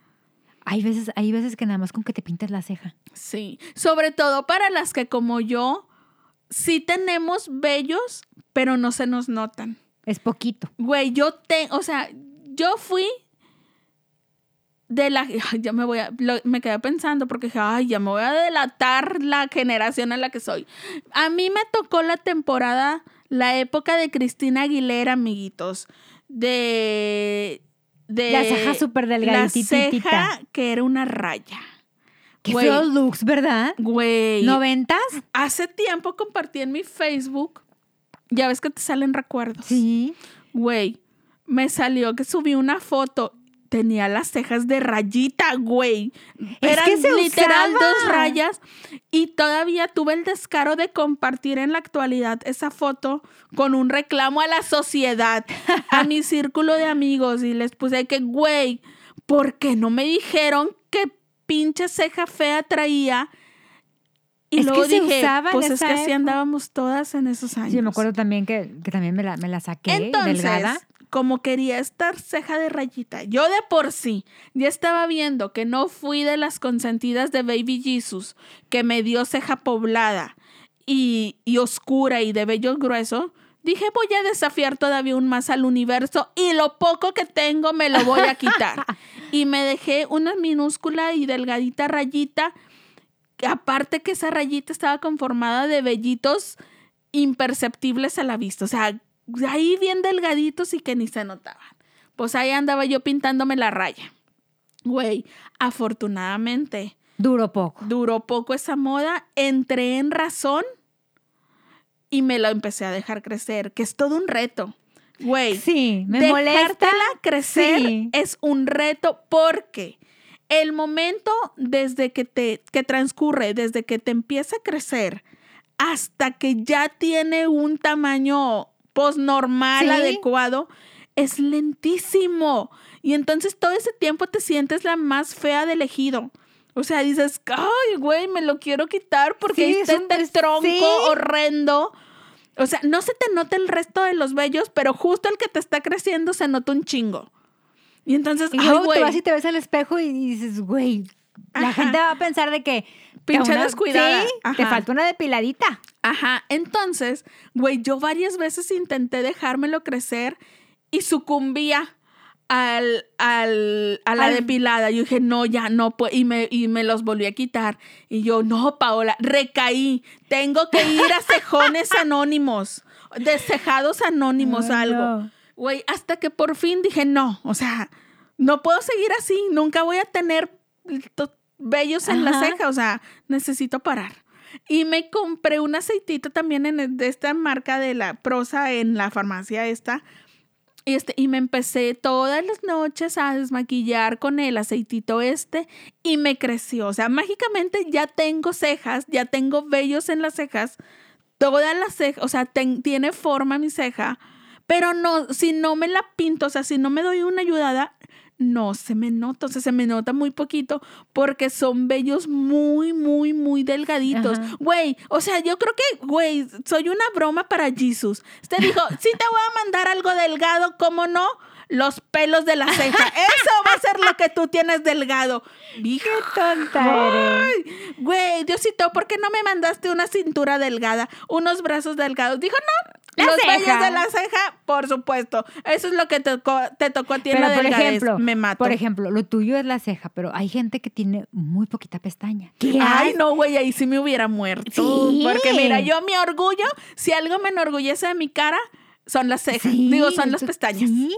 [SPEAKER 1] Hay veces, hay veces que nada más con que te pintes la ceja.
[SPEAKER 2] Sí, sobre todo para las que como yo sí tenemos vellos, pero no se nos notan.
[SPEAKER 1] Es poquito.
[SPEAKER 2] Güey, yo te, o sea, yo fui de la, ya me voy a, lo- me quedé pensando porque dije, ay, ya me voy a delatar la generación en la que soy. A mí me tocó la temporada, la época de Cristina Aguilera, amiguitos, de, de
[SPEAKER 1] La ceja súper
[SPEAKER 2] la
[SPEAKER 1] delgadititita.
[SPEAKER 2] ceja que era una raya.
[SPEAKER 1] Qué
[SPEAKER 2] Güey.
[SPEAKER 1] feos looks, ¿verdad?
[SPEAKER 2] Güey,
[SPEAKER 1] ¿Noventas?
[SPEAKER 2] hace tiempo compartí en mi Facebook, ya ves que te salen recuerdos.
[SPEAKER 1] Sí.
[SPEAKER 2] Güey, me salió que subí una foto. Tenía las cejas de rayita, güey.
[SPEAKER 1] Es
[SPEAKER 2] Eran
[SPEAKER 1] que se
[SPEAKER 2] literal
[SPEAKER 1] usaba.
[SPEAKER 2] dos rayas. Y todavía tuve el descaro de compartir en la actualidad esa foto con un reclamo a la sociedad, a mi círculo de amigos. Y les puse que, güey, ¿por qué no me dijeron qué pinche ceja fea traía? Y
[SPEAKER 1] Es
[SPEAKER 2] luego
[SPEAKER 1] que se
[SPEAKER 2] dije,
[SPEAKER 1] en
[SPEAKER 2] pues es que así andábamos todas en esos años.
[SPEAKER 1] Sí, me acuerdo también que, que también me la, me la saqué
[SPEAKER 2] Entonces,
[SPEAKER 1] delgada.
[SPEAKER 2] Como quería estar ceja de rayita, yo de por sí ya estaba viendo que no fui de las consentidas de Baby Jesus, que me dio ceja poblada y, y oscura y de vello grueso. Dije, voy a desafiar todavía aún más al universo y lo poco que tengo me lo voy a quitar. y me dejé una minúscula y delgadita rayita. Aparte que esa rayita estaba conformada de vellitos imperceptibles a la vista. O sea, ahí bien delgaditos y que ni se notaban. Pues ahí andaba yo pintándome la raya. Güey, afortunadamente
[SPEAKER 1] Duró poco.
[SPEAKER 2] duró poco esa moda, entré en razón y me lo empecé a dejar crecer, que es todo un reto. Güey,
[SPEAKER 1] Sí, me molesta.
[SPEAKER 2] dejártela crecer
[SPEAKER 1] Sí.
[SPEAKER 2] es un reto porque el momento desde que te que transcurre, desde que te empieza a crecer hasta que ya tiene un tamaño postnormal
[SPEAKER 1] Sí.
[SPEAKER 2] adecuado, es lentísimo. Y entonces todo ese tiempo te sientes la más fea del ejido. O sea, dices, ay, güey, me lo quiero quitar porque
[SPEAKER 1] Sí,
[SPEAKER 2] ahí
[SPEAKER 1] es
[SPEAKER 2] está
[SPEAKER 1] un-
[SPEAKER 2] este
[SPEAKER 1] es-
[SPEAKER 2] tronco
[SPEAKER 1] sí.
[SPEAKER 2] horrendo. O sea, no se te nota el resto de los vellos, pero justo el que te está creciendo se nota un chingo. Y entonces,
[SPEAKER 1] Y
[SPEAKER 2] ay,
[SPEAKER 1] luego
[SPEAKER 2] güey,
[SPEAKER 1] te vas y te ves al espejo y dices, güey, la
[SPEAKER 2] Ajá.
[SPEAKER 1] gente va a pensar de que...
[SPEAKER 2] Pinche
[SPEAKER 1] una-
[SPEAKER 2] descuidada.
[SPEAKER 1] Sí, te
[SPEAKER 2] Ajá.
[SPEAKER 1] falta una depiladita.
[SPEAKER 2] Ajá, entonces, güey, yo varias veces intenté dejármelo crecer y sucumbía al, al, a la
[SPEAKER 1] Al-
[SPEAKER 2] depilada. Yo dije, no, ya no puedo. Y me, y me los volví a quitar. Y yo, no, Paola, recaí. Tengo que ir a cejones anónimos. De cejados anónimos,
[SPEAKER 1] Ay,
[SPEAKER 2] algo.
[SPEAKER 1] no.
[SPEAKER 2] Güey, hasta que por fin dije, no, o sea, no puedo seguir así. Nunca voy a tener vellos en la
[SPEAKER 1] Ajá.
[SPEAKER 2] ceja. O sea, necesito parar. Y me compré un aceitito también en de esta marca de la prosa en la farmacia esta. Y, este, y me empecé todas las noches a desmaquillar con el aceitito este y me creció. O sea, mágicamente ya tengo cejas, ya tengo vellos en las cejas, todas las cejas, o sea, ten- tiene forma mi ceja, pero no, si no me la pinto, o sea, si no me doy una ayudada, no se me nota, o sea, se me nota muy poquito porque son vellos muy, muy, muy delgaditos. Güey, o sea, yo creo que, güey, soy una broma para Jesus. Usted dijo, sí te voy a mandar algo delgado, ¿cómo no? Los pelos de la ceja. Eso va a ser lo que tú tienes delgado.
[SPEAKER 1] Qué tonta eres.
[SPEAKER 2] Ay, güey, Diosito, ¿por qué no me mandaste una cintura delgada, unos brazos delgados? Dijo, no,
[SPEAKER 1] La
[SPEAKER 2] los
[SPEAKER 1] ceja.
[SPEAKER 2] vellos de la ceja, por supuesto. Eso es lo que te tocó, te tocó a ti en
[SPEAKER 1] Pero
[SPEAKER 2] la
[SPEAKER 1] por
[SPEAKER 2] delgadez.
[SPEAKER 1] ejemplo,
[SPEAKER 2] me mato.
[SPEAKER 1] por ejemplo, lo tuyo es la ceja, pero hay gente que tiene muy poquita pestaña. ¿Qué
[SPEAKER 2] Ay, no, güey, ahí sí me hubiera muerto.
[SPEAKER 1] Sí.
[SPEAKER 2] Porque mira, yo mi orgullo, si algo me enorgullece de mi cara, son las cejas.
[SPEAKER 1] Sí,
[SPEAKER 2] Digo, son las pestañas.
[SPEAKER 1] Sí.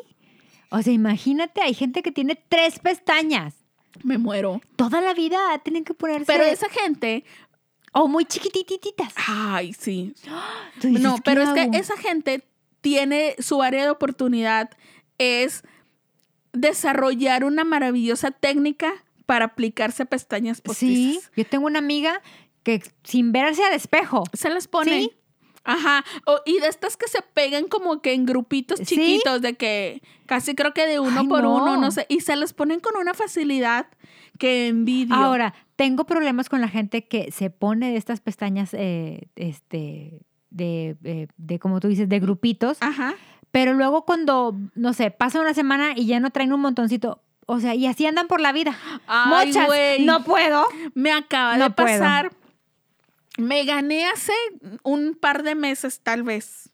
[SPEAKER 1] O sea, imagínate, hay gente que tiene tres pestañas.
[SPEAKER 2] Me muero.
[SPEAKER 1] Toda la vida tienen que ponerse.
[SPEAKER 2] Pero esa gente,
[SPEAKER 1] O muy chiquitititas.
[SPEAKER 2] ay, sí.
[SPEAKER 1] Dices,
[SPEAKER 2] No,
[SPEAKER 1] ¿qué
[SPEAKER 2] pero es que esa gente tiene su área de oportunidad es desarrollar una maravillosa técnica para aplicarse pestañas
[SPEAKER 1] Sí,
[SPEAKER 2] postizas.
[SPEAKER 1] yo tengo una amiga que sin verse al espejo.
[SPEAKER 2] Se las pone.
[SPEAKER 1] Sí.
[SPEAKER 2] Ajá. O- y de estas que se pegan como que en grupitos
[SPEAKER 1] Sí.
[SPEAKER 2] chiquitos, de que casi creo que de uno
[SPEAKER 1] Ay,
[SPEAKER 2] por
[SPEAKER 1] no.
[SPEAKER 2] uno, no sé. Y se las ponen con una facilidad que envidio.
[SPEAKER 1] Ahora, tengo problemas con la gente que se pone de estas pestañas, eh, este, de, eh, de, como tú dices, de grupitos,
[SPEAKER 2] Ajá.
[SPEAKER 1] pero luego cuando, no sé, pasa una semana y ya no traen un montoncito, o sea, y así andan por la vida.
[SPEAKER 2] Ay,
[SPEAKER 1] Muchas, no puedo.
[SPEAKER 2] Me acaba
[SPEAKER 1] No
[SPEAKER 2] de
[SPEAKER 1] puedo.
[SPEAKER 2] pasar. Me gané hace un par de meses, tal vez.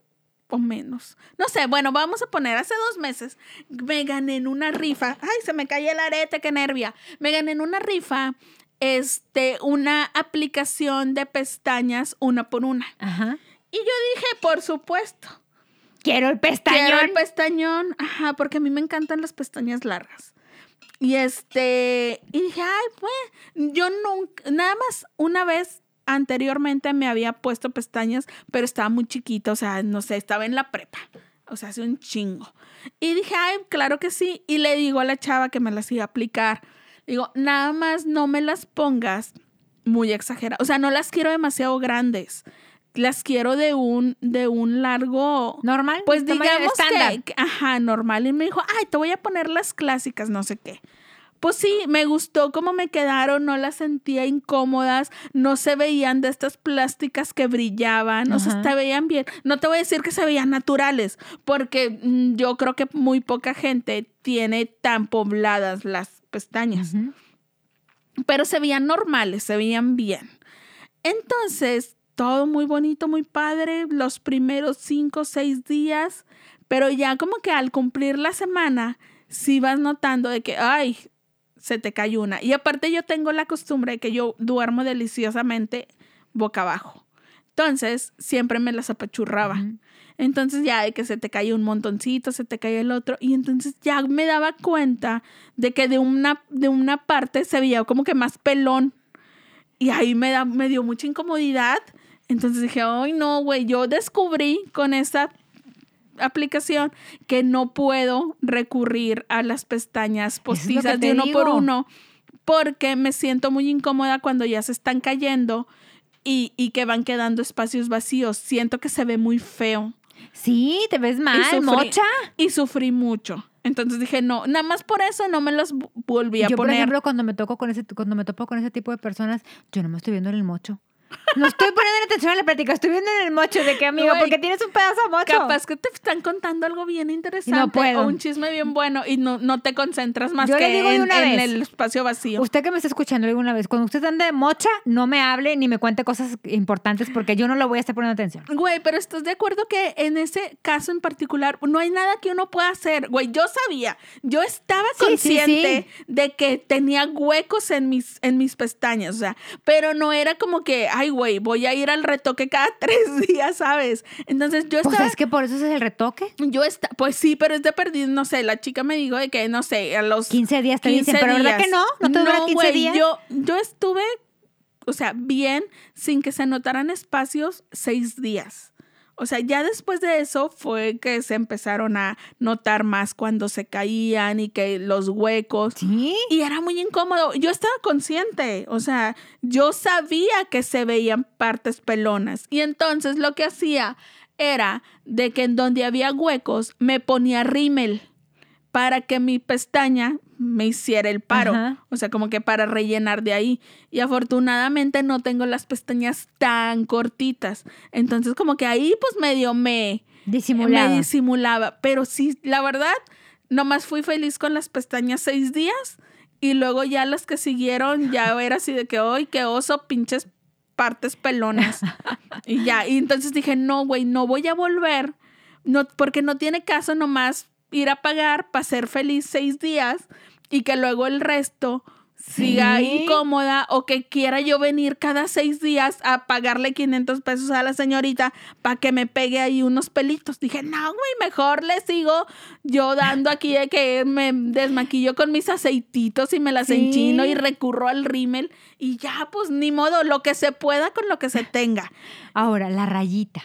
[SPEAKER 2] O menos. No sé, bueno, vamos a poner hace dos meses. Me gané en una rifa. Ay, se me cayó el arete, qué nervia. Me gané en una rifa. Este, una aplicación de pestañas una por una.
[SPEAKER 1] Ajá.
[SPEAKER 2] Y yo dije, por supuesto.
[SPEAKER 1] Quiero el pestañón.
[SPEAKER 2] Quiero el pestañón. Ajá, porque a mí me encantan las pestañas largas. Y este, y dije, ay, pues, yo nunca, nada más una vez anteriormente me había puesto pestañas, pero estaba muy chiquita, o sea, no sé, estaba en la prepa, o sea, hace un chingo. Y dije, ay, claro que sí. Y le digo a la chava que me las iba a aplicar, digo, nada más no me las pongas muy exageradas, o sea, no las quiero demasiado grandes. Las quiero de un, de un largo,
[SPEAKER 1] normal.
[SPEAKER 2] pues digamos que, que- ajá, normal. Y me dijo, ay, te voy a poner las clásicas, no sé qué. Pues sí, me gustó cómo me quedaron, no las sentía incómodas, no se veían de estas plásticas que brillaban, o sea,
[SPEAKER 1] Ajá.
[SPEAKER 2] se veían bien. No te voy a decir que se veían naturales, porque mm, yo creo que muy poca gente tiene tan pobladas las pestañas pero se veían normales, se veían bien. Entonces, todo muy bonito, muy padre, los primeros cinco o seis días, pero ya como que al cumplir la semana, sí vas notando de que, ay, se te cayó una. Y aparte yo tengo la costumbre de que yo duermo deliciosamente boca abajo. Entonces, siempre me las apachurraba. Entonces ya de que se te cae un montoncito, se te cae el otro. Y entonces ya me daba cuenta de que de una, de una parte se veía como que más pelón. Y ahí me, da, me dio mucha incomodidad. Entonces dije, ay no, güey, yo descubrí con esta aplicación que no puedo recurrir a las pestañas postizas de uno por uno porque me siento muy incómoda cuando ya se están cayendo y, y que van quedando espacios vacíos. Siento que se ve muy feo
[SPEAKER 1] Sí, te ves mal,
[SPEAKER 2] sufrí.
[SPEAKER 1] mocha.
[SPEAKER 2] y sufrí mucho. Entonces dije, no, nada más por eso no me los volví a
[SPEAKER 1] Yo, por
[SPEAKER 2] poner.
[SPEAKER 1] ejemplo, cuando me toco con ese, cuando me topo con ese tipo de personas, yo no me estoy viendo en el mocho. No estoy poniendo atención a la plática, estoy viendo en el mocho de que, amigo,
[SPEAKER 2] Güey,
[SPEAKER 1] porque tienes un pedazo de mocho.
[SPEAKER 2] Capaz que te están contando algo bien interesante
[SPEAKER 1] puedo.
[SPEAKER 2] o un chisme bien bueno y no, no te concentras más
[SPEAKER 1] Yo le
[SPEAKER 2] que
[SPEAKER 1] digo de
[SPEAKER 2] en,
[SPEAKER 1] una
[SPEAKER 2] en
[SPEAKER 1] vez.
[SPEAKER 2] el espacio vacío.
[SPEAKER 1] Usted que me está escuchando alguna vez, cuando usted ande de mocha, no me hable ni me cuente cosas importantes porque yo no le voy a estar poniendo atención.
[SPEAKER 2] Güey, pero estás de acuerdo que en ese caso en particular no hay nada que uno pueda hacer. Güey, yo sabía, yo estaba
[SPEAKER 1] Sí, sí,
[SPEAKER 2] consciente de que tenía huecos en mis, en mis pestañas, o sea, pero no era como que, ay, güey, voy a ir al retoque cada tres días, ¿sabes? Entonces yo
[SPEAKER 1] Pues
[SPEAKER 2] estaba...
[SPEAKER 1] es que por eso es el retoque.
[SPEAKER 2] Yo está, pues sí, pero es de perdido, no sé, la chica me dijo de que, no sé, a los
[SPEAKER 1] 15 días te dicen, pero ¿verdad que no? ¿No te dura 15
[SPEAKER 2] güey,
[SPEAKER 1] días?
[SPEAKER 2] Yo, yo estuve, o sea, bien, sin que se notaran espacios, seis días. O sea, ya después de eso fue que se empezaron a notar más cuando se caían y que los huecos.
[SPEAKER 1] Sí.
[SPEAKER 2] Y era muy incómodo. Yo estaba consciente, o sea, yo sabía que se veían partes pelonas. Y entonces lo que hacía era de que en donde había huecos me ponía rímel para que mi pestaña me hiciera el paro.
[SPEAKER 1] Ajá.
[SPEAKER 2] O sea, como que para rellenar de ahí. Y afortunadamente no tengo las pestañas tan cortitas. Entonces como que ahí pues medio me,
[SPEAKER 1] Disimulado.
[SPEAKER 2] me disimulaba. Pero sí, la verdad, nomás fui feliz con las pestañas seis días y luego ya las que siguieron ya era así de que, ¡ay, qué oso, pinches partes pelonas! y ya, y entonces dije, no, güey, no voy a volver, no, porque no tiene caso nomás ir a pagar para ser feliz seis días y que luego el resto siga
[SPEAKER 1] Sí.
[SPEAKER 2] incómoda o que quiera yo venir cada seis días a pagarle 500 pesos a la señorita para que me pegue ahí unos pelitos. Dije, no, güey, mejor le sigo yo dando aquí de que me desmaquillo con mis aceititos y me las
[SPEAKER 1] Sí.
[SPEAKER 2] enchino y recurro al rímel y ya, pues ni modo, lo que se pueda con lo que se tenga.
[SPEAKER 1] Ahora, la rayita.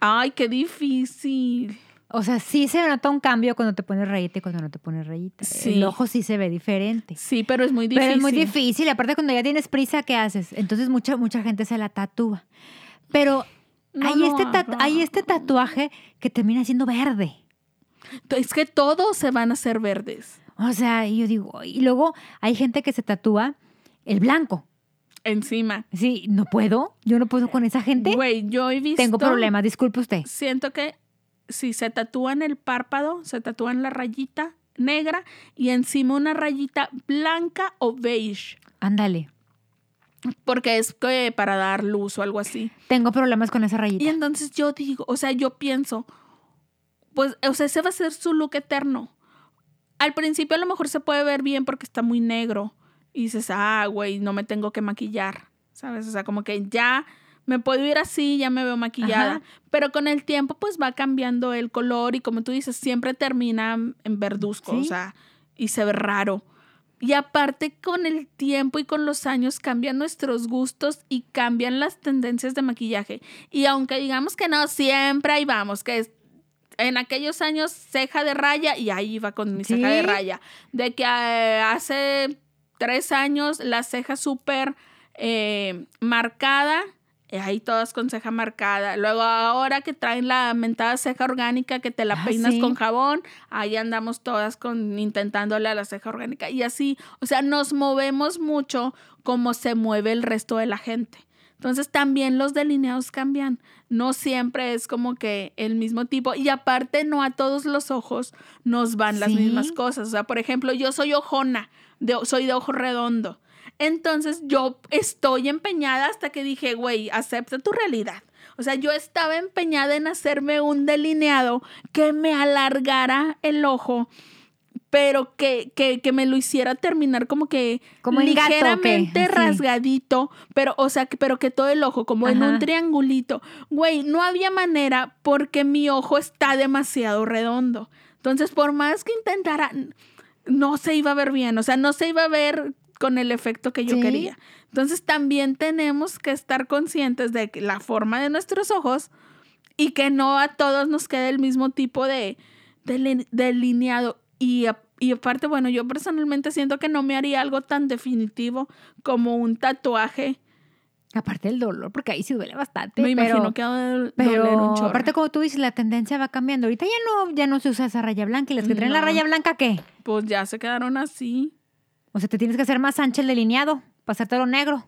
[SPEAKER 2] Ay, qué difícil.
[SPEAKER 1] O sea, sí se nota un cambio cuando te pones rayita y cuando no te pones rayita.
[SPEAKER 2] Sí.
[SPEAKER 1] El ojo sí se ve diferente.
[SPEAKER 2] Sí, pero es muy difícil.
[SPEAKER 1] Pero es muy difícil. Aparte, cuando ya tienes prisa, ¿qué haces? Entonces, mucha, mucha gente se la tatúa. Pero
[SPEAKER 2] No
[SPEAKER 1] hay, este tatu- hay este tatuaje que termina siendo verde.
[SPEAKER 2] Es que todos se van a hacer verdes.
[SPEAKER 1] O sea, yo digo, y luego hay gente que se tatúa el blanco.
[SPEAKER 2] Encima.
[SPEAKER 1] Sí, no puedo. Yo no puedo con esa gente.
[SPEAKER 2] Güey, yo he visto.
[SPEAKER 1] Tengo problemas, disculpe usted.
[SPEAKER 2] Siento que si se tatúan el párpado, se tatúan la rayita negra y encima una rayita blanca o beige.
[SPEAKER 1] Ándale.
[SPEAKER 2] Porque es que para dar luz o algo así.
[SPEAKER 1] Tengo problemas con esa
[SPEAKER 2] Y
[SPEAKER 1] rayita.
[SPEAKER 2] entonces yo digo, o sea, yo pienso, pues, o sea, ese va a ser su look eterno. Al principio a lo mejor se puede ver bien porque está muy negro. Y dices, ah, güey, no me tengo que maquillar. ¿Sabes? O sea, como que ya me puedo ir así, ya me veo maquillada.
[SPEAKER 1] Ajá.
[SPEAKER 2] Pero con el tiempo, pues va cambiando el color y como tú dices, siempre termina en verduzco, o sea, y se ve raro. Y aparte, con el tiempo y con los años cambian nuestros gustos y cambian las tendencias de maquillaje. Y aunque digamos que no, siempre ahí vamos, que es en aquellos años ceja de raya y ahí iba con mi ceja de raya. De que eh, hace tres años la ceja súper eh, marcada, ahí todas con ceja marcada. Luego ahora que traen la mentada ceja orgánica que te la
[SPEAKER 1] Ah,
[SPEAKER 2] peinas
[SPEAKER 1] sí.
[SPEAKER 2] con jabón, ahí andamos todas con intentándole a la ceja orgánica. Y así, o sea, nos movemos mucho como se mueve el resto de la gente. Entonces también los delineados cambian. No siempre es como que el mismo tipo. Y aparte no a todos los ojos nos van las mismas cosas. O sea, por ejemplo, yo soy ojona, de- soy de ojo redondo. Entonces yo estoy empeñada hasta que dije, güey, acepta tu realidad. O sea, yo estaba empeñada en hacerme un delineado que me alargara el ojo, pero que, que, que me lo hiciera terminar como que ligeramente rasgadito, pero, o sea, que- pero que todo el ojo, como en un triangulito. Güey, no había manera porque mi ojo está demasiado redondo. Entonces, por más que intentara, no se iba a ver bien, o sea, no se iba a ver con el efecto que yo
[SPEAKER 1] Sí.
[SPEAKER 2] quería. Entonces, también tenemos que estar conscientes de la forma de nuestros ojos y que no a todos nos quede el mismo tipo de, de delineado. Y, aparte, bueno, yo personalmente siento que no me haría algo tan definitivo como un tatuaje.
[SPEAKER 1] Aparte del dolor, porque ahí sí duele bastante.
[SPEAKER 2] me
[SPEAKER 1] pero,
[SPEAKER 2] imagino que un
[SPEAKER 1] Pero
[SPEAKER 2] chorro.
[SPEAKER 1] aparte, como tú dices, la tendencia va cambiando. Ahorita ya no, ya no se usa esa raya blanca. ¿Y las que traen la raya blanca qué?
[SPEAKER 2] Pues ya se quedaron así.
[SPEAKER 1] O sea, te tienes que hacer más ancha el delineado, pasártelo negro.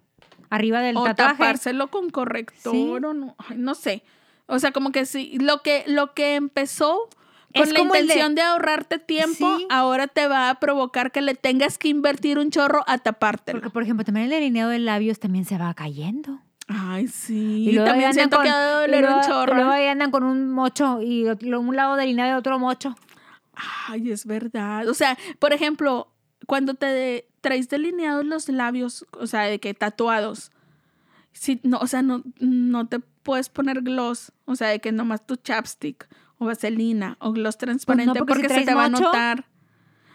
[SPEAKER 1] arriba del
[SPEAKER 2] o
[SPEAKER 1] tatuaje.
[SPEAKER 2] tapárselo con corrector
[SPEAKER 1] Sí.
[SPEAKER 2] o no, ay, no sé. O sea, como que sí, lo que, lo que empezó con
[SPEAKER 1] Es
[SPEAKER 2] la
[SPEAKER 1] de-
[SPEAKER 2] intención de... ahorrarte tiempo,
[SPEAKER 1] Sí.
[SPEAKER 2] ahora te va a provocar que le tengas que invertir un chorro a tapártelo.
[SPEAKER 1] Porque, por ejemplo, también el delineado de labios también se va cayendo.
[SPEAKER 2] Ay, sí.
[SPEAKER 1] Y luego
[SPEAKER 2] también siento
[SPEAKER 1] con-
[SPEAKER 2] que ha de
[SPEAKER 1] y
[SPEAKER 2] doler un
[SPEAKER 1] y
[SPEAKER 2] chorro.
[SPEAKER 1] luego ahí andan con un mocho y otro- un lado delineado y otro mocho.
[SPEAKER 2] Ay, es verdad. O sea, por ejemplo, cuando te de- traes delineados los labios, o sea, de que tatuados, sí, no, o sea, no, no te puedes poner gloss, o sea, de que nomás tu chapstick o vaselina o gloss transparente
[SPEAKER 1] Pues porque si
[SPEAKER 2] se te va a notar.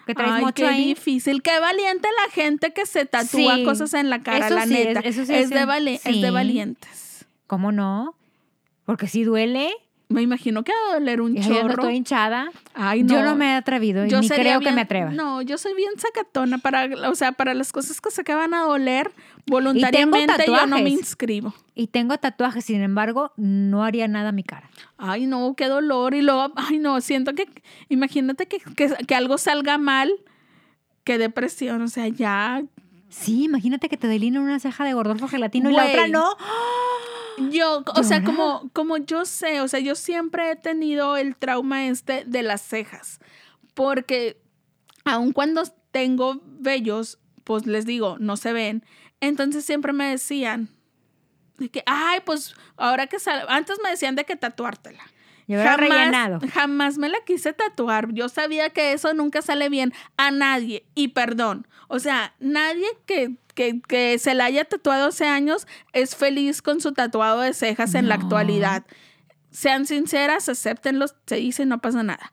[SPEAKER 1] Que traes
[SPEAKER 2] Ay,
[SPEAKER 1] mocho
[SPEAKER 2] qué
[SPEAKER 1] ahí.
[SPEAKER 2] difícil. Qué valiente la gente que se tatúa
[SPEAKER 1] Sí.
[SPEAKER 2] cosas en la cara,
[SPEAKER 1] Eso
[SPEAKER 2] la
[SPEAKER 1] sí, es-
[SPEAKER 2] neta.
[SPEAKER 1] eso sí
[SPEAKER 2] es,
[SPEAKER 1] es
[SPEAKER 2] de vali- es de valientes.
[SPEAKER 1] ¿Cómo no? Porque si duele,
[SPEAKER 2] Me imagino que va a doler un
[SPEAKER 1] y yo no
[SPEAKER 2] chorro.
[SPEAKER 1] estoy hinchada.
[SPEAKER 2] Ay, no.
[SPEAKER 1] Yo no me he atrevido y ni
[SPEAKER 2] sería
[SPEAKER 1] creo que me atreva.
[SPEAKER 2] No, yo soy bien sacatona para, o sea, para las cosas que se van a doler, voluntariamente yo no me inscribo.
[SPEAKER 1] Y tengo tatuajes, sin embargo, no haría nada a mi cara.
[SPEAKER 2] Ay, no, qué dolor. Y luego, ay, no, siento que, imagínate que, que, que algo salga mal, qué depresión, o sea, ya.
[SPEAKER 1] Sí, imagínate que te delineen una ceja de gordorfo gelatino y la otra no.
[SPEAKER 2] Yo, o sea,
[SPEAKER 1] Llora.
[SPEAKER 2] como, como yo sé, o sea, yo siempre he tenido el trauma este de las cejas, porque aun cuando tengo vellos, pues les digo, no se ven, entonces siempre me decían de que, ay, pues ahora que sale, antes me decían de que tatuártela.
[SPEAKER 1] Rellenado.
[SPEAKER 2] jamás me la quise tatuar. Yo sabía que eso nunca sale bien a nadie. Y perdón. O sea, nadie que, que, que se la haya tatuado hace años es feliz con su tatuado de cejas en la actualidad. Sean sinceras, acéptenlos, se dice, no pasa nada.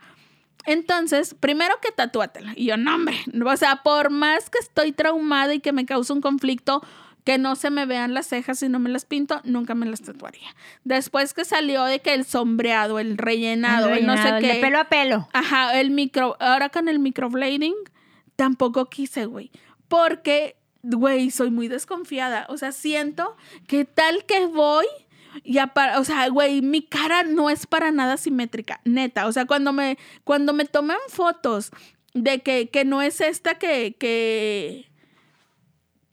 [SPEAKER 2] Entonces, primero que tatúatela. Y yo, no, hombre. O sea, por más que estoy traumada y que me causa un conflicto, que no se me vean las cejas y no me las pinto, nunca me las tatuaría. Después que salió de que el sombreado, el rellenado, el, no sé
[SPEAKER 1] el
[SPEAKER 2] qué.
[SPEAKER 1] De pelo a pelo.
[SPEAKER 2] Ajá, el micro, ahora con el microblading, tampoco quise, güey. Porque, güey, soy muy desconfiada. O sea, siento que tal que voy, ya para, o sea, güey, mi cara no es para nada simétrica, neta. O sea, cuando me, cuando me toman fotos de que, que no es esta que, que,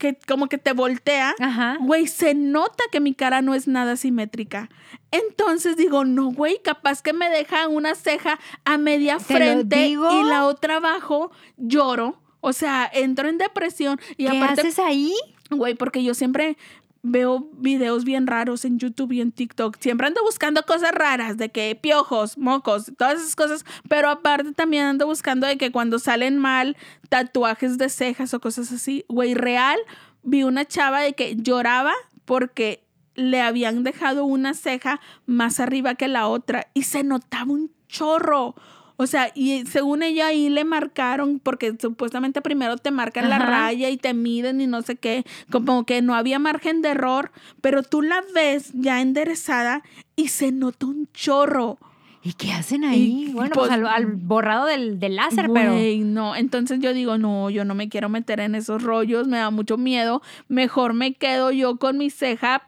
[SPEAKER 2] que como que te voltea. Güey, se nota que mi cara no es nada simétrica. Entonces digo, no, güey, capaz que me deja una ceja a media frente y la otra abajo, lloro. O sea, entro en depresión y
[SPEAKER 1] ¿Qué
[SPEAKER 2] aparte,
[SPEAKER 1] haces ahí?
[SPEAKER 2] güey, porque yo siempre veo videos bien raros en YouTube y en TikTok. Siempre ando buscando cosas raras, de que piojos, mocos, todas esas cosas. Pero aparte también ando buscando de que cuando salen mal tatuajes de cejas o cosas así. Güey, real, vi una chava de que lloraba porque le habían dejado una ceja más arriba que la otra y se notaba un chorro. O sea, y según ella ahí le marcaron, porque supuestamente primero te marcan la raya y te miden y no sé qué, como que no había margen de error, pero tú la ves ya enderezada y se nota un chorro.
[SPEAKER 1] ¿Y qué hacen ahí?
[SPEAKER 2] Y,
[SPEAKER 1] bueno, pues,
[SPEAKER 2] pues,
[SPEAKER 1] al, al borrado del, del láser, pero.
[SPEAKER 2] Güey, no. Entonces yo digo, no, yo no me quiero meter en esos rollos, me da mucho miedo. Mejor me quedo yo con mi ceja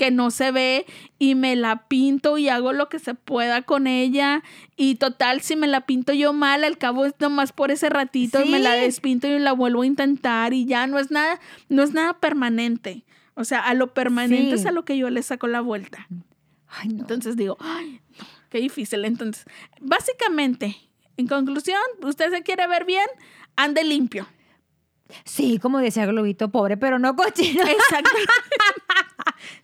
[SPEAKER 2] que no se ve y me la pinto y hago lo que se pueda con ella. Y total, si me la pinto yo mal, al cabo es nomás por ese ratito y me la despinto y la vuelvo a intentar y ya no es nada, no es nada permanente. O sea, a lo permanente
[SPEAKER 1] Sí.
[SPEAKER 2] es a lo que yo le saco la vuelta.
[SPEAKER 1] Ay, no.
[SPEAKER 2] Entonces digo, ay, no, qué difícil. Entonces, básicamente, en conclusión, usted se quiere ver bien, ande limpio.
[SPEAKER 1] Sí, como decía Globito, pobre, pero no cochino.
[SPEAKER 2] Exacto.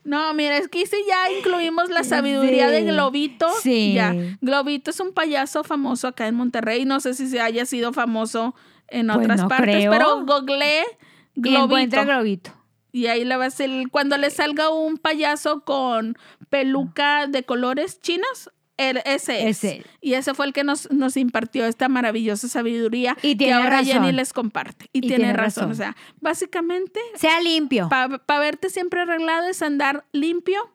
[SPEAKER 2] No, mira, es que si ya incluimos la sabiduría de. Globito.
[SPEAKER 1] Sí.
[SPEAKER 2] Ya. Globito es un payaso famoso acá en Monterrey. No sé si se haya sido famoso en
[SPEAKER 1] Pues
[SPEAKER 2] otras
[SPEAKER 1] no
[SPEAKER 2] partes,
[SPEAKER 1] creo.
[SPEAKER 2] pero googleé
[SPEAKER 1] Y
[SPEAKER 2] Globito.
[SPEAKER 1] encuentra Globito.
[SPEAKER 2] Y ahí le va a ser, cuando le salga un payaso con peluca de colores chinos, el- ese es.
[SPEAKER 1] Ese.
[SPEAKER 2] Y ese fue el que nos, nos impartió esta maravillosa sabiduría
[SPEAKER 1] Y
[SPEAKER 2] que ahora
[SPEAKER 1] razón.
[SPEAKER 2] Jenny les comparte. Y,
[SPEAKER 1] Y
[SPEAKER 2] tiene,
[SPEAKER 1] tiene
[SPEAKER 2] razón.
[SPEAKER 1] razón.
[SPEAKER 2] O sea, básicamente,
[SPEAKER 1] Sea limpio.
[SPEAKER 2] para verte siempre arreglado es andar limpio.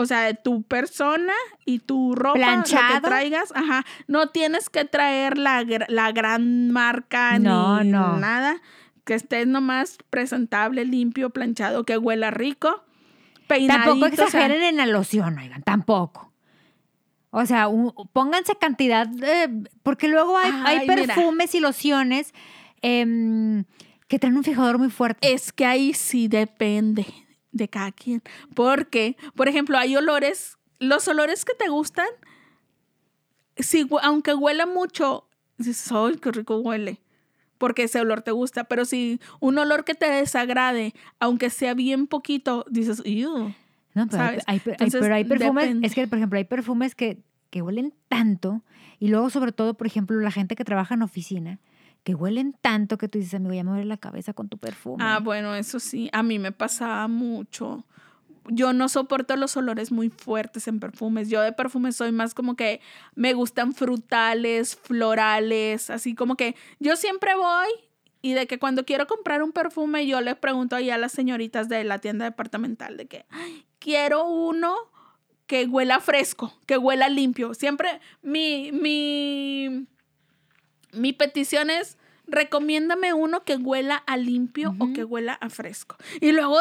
[SPEAKER 2] O sea, de tu persona y tu ropa, lo que traigas, ajá. No tienes que traer la, la gran marca
[SPEAKER 1] No,
[SPEAKER 2] ni
[SPEAKER 1] no.
[SPEAKER 2] nada. Que estés nomás presentable, limpio, planchado, que huela rico. Peinadito.
[SPEAKER 1] Tampoco
[SPEAKER 2] o sea,
[SPEAKER 1] exageren en la loción, oigan, tampoco. O sea, un- pónganse cantidad, de- porque luego hay, hay
[SPEAKER 2] Ay, mira.
[SPEAKER 1] perfumes y lociones em, que traen un fijador muy fuerte.
[SPEAKER 2] Es que ahí sí depende. de cada quien. Porque, por ejemplo, hay olores, los olores que te gustan, si, aunque huela mucho, dices, ¡ay, qué rico huele! Porque ese olor te gusta. Pero si un olor que te desagrade, aunque sea bien poquito, dices, ¡ew!
[SPEAKER 1] No, pero, hay,
[SPEAKER 2] ¿sabes?
[SPEAKER 1] hay- hay-
[SPEAKER 2] Entonces,
[SPEAKER 1] pero hay perfumes,
[SPEAKER 2] depende.
[SPEAKER 1] es que, por ejemplo, hay perfumes que, que huelen tanto, y luego, sobre todo, por ejemplo, la gente que trabaja en oficina, que huelen tanto que tú dices, amigo, ya me duele la cabeza con tu perfume.
[SPEAKER 2] Ah, bueno, eso sí, a mí me pasaba mucho. Yo no soporto los olores muy fuertes en perfumes. Yo de perfumes soy más como que me gustan frutales, florales, así como que yo siempre voy y de que cuando quiero comprar un perfume yo les pregunto ahí a las señoritas de la tienda departamental de que "Ay, quiero uno que huela fresco, que huela limpio. Siempre mi mi mi petición es recomiéndame uno que huela a limpio o que huela a fresco. Y luego,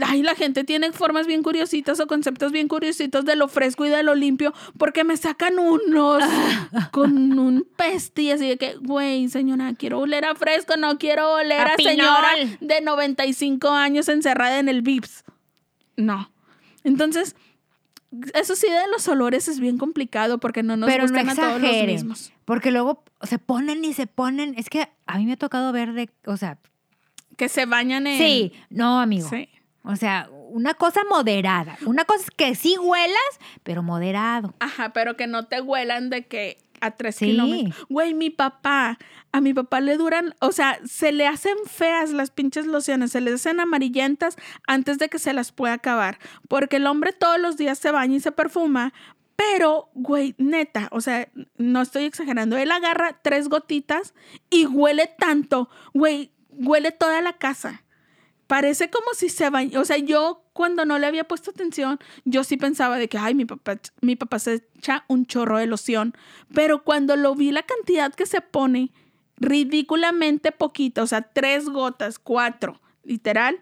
[SPEAKER 2] ay, la gente tiene formas bien curiositas o conceptos bien curiositos de lo fresco y de lo limpio, porque me sacan unos con un peste y así de que, güey, señora, quiero oler a fresco, no quiero oler
[SPEAKER 1] A
[SPEAKER 2] a, señora de 95 años encerrada en el VIPS. No. Entonces, eso sí de los olores es bien complicado porque no nos
[SPEAKER 1] pero no
[SPEAKER 2] gustan a todos los mismos.
[SPEAKER 1] Porque luego se ponen y se ponen, es que a mí me ha tocado ver de, o sea,
[SPEAKER 2] Que se bañan en...
[SPEAKER 1] sí, no, amigo,
[SPEAKER 2] Sí.
[SPEAKER 1] o sea, una cosa moderada, una cosa es que sí huelas, pero moderado.
[SPEAKER 2] Ajá, pero que no te huelan de que a tres
[SPEAKER 1] Sí.
[SPEAKER 2] kilómetros. Güey, mi papá, a mi papá le duran, o sea, se le hacen feas las pinches lociones, se le hacen amarillentas antes de que se las pueda acabar. Porque el hombre todos los días se baña y se perfuma. Pero, güey, neta, o sea, no estoy exagerando. Él agarra tres gotitas y huele tanto, güey, huele toda la casa. Parece como si se bañó. O sea, yo cuando no le había puesto atención, yo sí pensaba de que, ay, mi papá, mi papá se echa un chorro de loción. Pero cuando lo vi la cantidad que se pone, ridículamente poquita, o sea, tres gotas, cuatro, literal,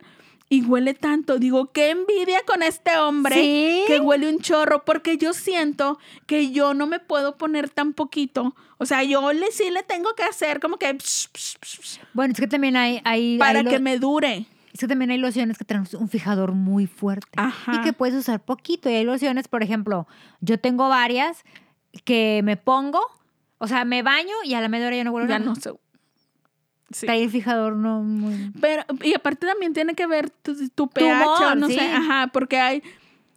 [SPEAKER 2] y huele tanto. Digo, qué envidia con este hombre
[SPEAKER 1] Sí.
[SPEAKER 2] que huele un chorro, porque yo siento que yo no me puedo poner tan poquito. O sea, yo le, sí le tengo que hacer como que psh, psh, psh, psh,
[SPEAKER 1] Bueno, es que también hay, hay
[SPEAKER 2] para
[SPEAKER 1] hay lo-
[SPEAKER 2] que me dure.
[SPEAKER 1] Es que también hay lociones que tienen un fijador muy fuerte
[SPEAKER 2] Ajá.
[SPEAKER 1] y que puedes usar poquito. Y hay lociones, por ejemplo, yo tengo varias que me pongo, o sea, me baño y a la media hora ya no huelo
[SPEAKER 2] Ya
[SPEAKER 1] nada.
[SPEAKER 2] no sé. Sí.
[SPEAKER 1] El fijador no muy...
[SPEAKER 2] Pero, y aparte también tiene que ver tu, tu pH, no
[SPEAKER 1] sí.
[SPEAKER 2] sé, ajá, porque hay,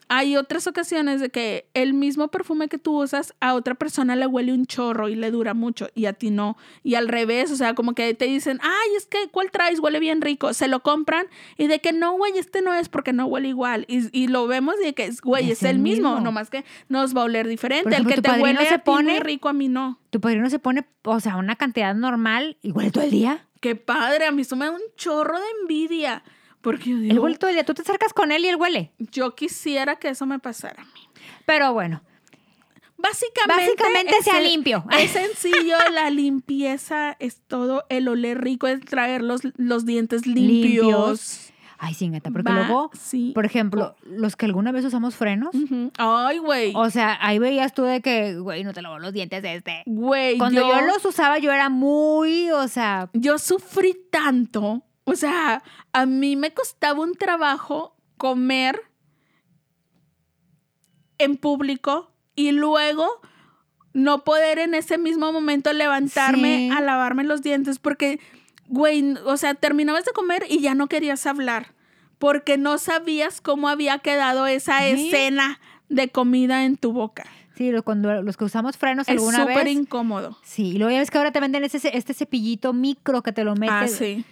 [SPEAKER 2] hay otras ocasiones de que el mismo perfume que tú usas a otra persona le huele un chorro y le dura mucho y a ti no. Y al revés, o sea, como que te dicen, ay, es que, ¿cuál traes? Huele bien rico. Se lo compran y de que no, güey, este no es porque no huele igual. Y, y lo vemos de que, güey, es, el mismo, nomás que nos va a oler diferente.
[SPEAKER 1] Ejemplo,
[SPEAKER 2] el que te huele
[SPEAKER 1] se
[SPEAKER 2] a ti muy
[SPEAKER 1] pone-
[SPEAKER 2] rico, a mí no.
[SPEAKER 1] Tu padrino se pone, o sea, una cantidad normal y huele todo el día.
[SPEAKER 2] Qué padre, a mí eso me da un chorro de envidia. Porque yo digo,
[SPEAKER 1] el día. Tú te acercas con él y él huele.
[SPEAKER 2] Yo quisiera que eso me pasara a mí.
[SPEAKER 1] Pero bueno,
[SPEAKER 2] Básicamente,
[SPEAKER 1] Básicamente sea
[SPEAKER 2] sen-
[SPEAKER 1] limpio.
[SPEAKER 2] Es sencillo, la limpieza es todo, el oler rico es traer los, los dientes limpios.
[SPEAKER 1] Limpios. ay, sí, gata, porque luego,
[SPEAKER 2] Sí.
[SPEAKER 1] por ejemplo, los que alguna vez usamos frenos.
[SPEAKER 2] Ay, güey.
[SPEAKER 1] o sea, ahí veías tú de que, güey, no te lavó los dientes este.
[SPEAKER 2] Güey,
[SPEAKER 1] Cuando
[SPEAKER 2] yo,
[SPEAKER 1] yo los usaba, yo era muy, o sea,
[SPEAKER 2] yo sufrí tanto. O sea, a mí me costaba un trabajo comer en público y luego no poder en ese mismo momento levantarme
[SPEAKER 1] Sí.
[SPEAKER 2] a lavarme los dientes porque, güey, o sea, terminabas de comer y ya no querías hablar porque no sabías cómo había quedado esa
[SPEAKER 1] Sí.
[SPEAKER 2] escena de comida en tu boca.
[SPEAKER 1] sí, lo- cuando los que usamos frenos
[SPEAKER 2] Es
[SPEAKER 1] alguna
[SPEAKER 2] súper
[SPEAKER 1] vez.
[SPEAKER 2] incómodo.
[SPEAKER 1] Sí, y luego ya ves que ahora te venden ese, este cepillito micro que te lo metes.
[SPEAKER 2] Ah, sí.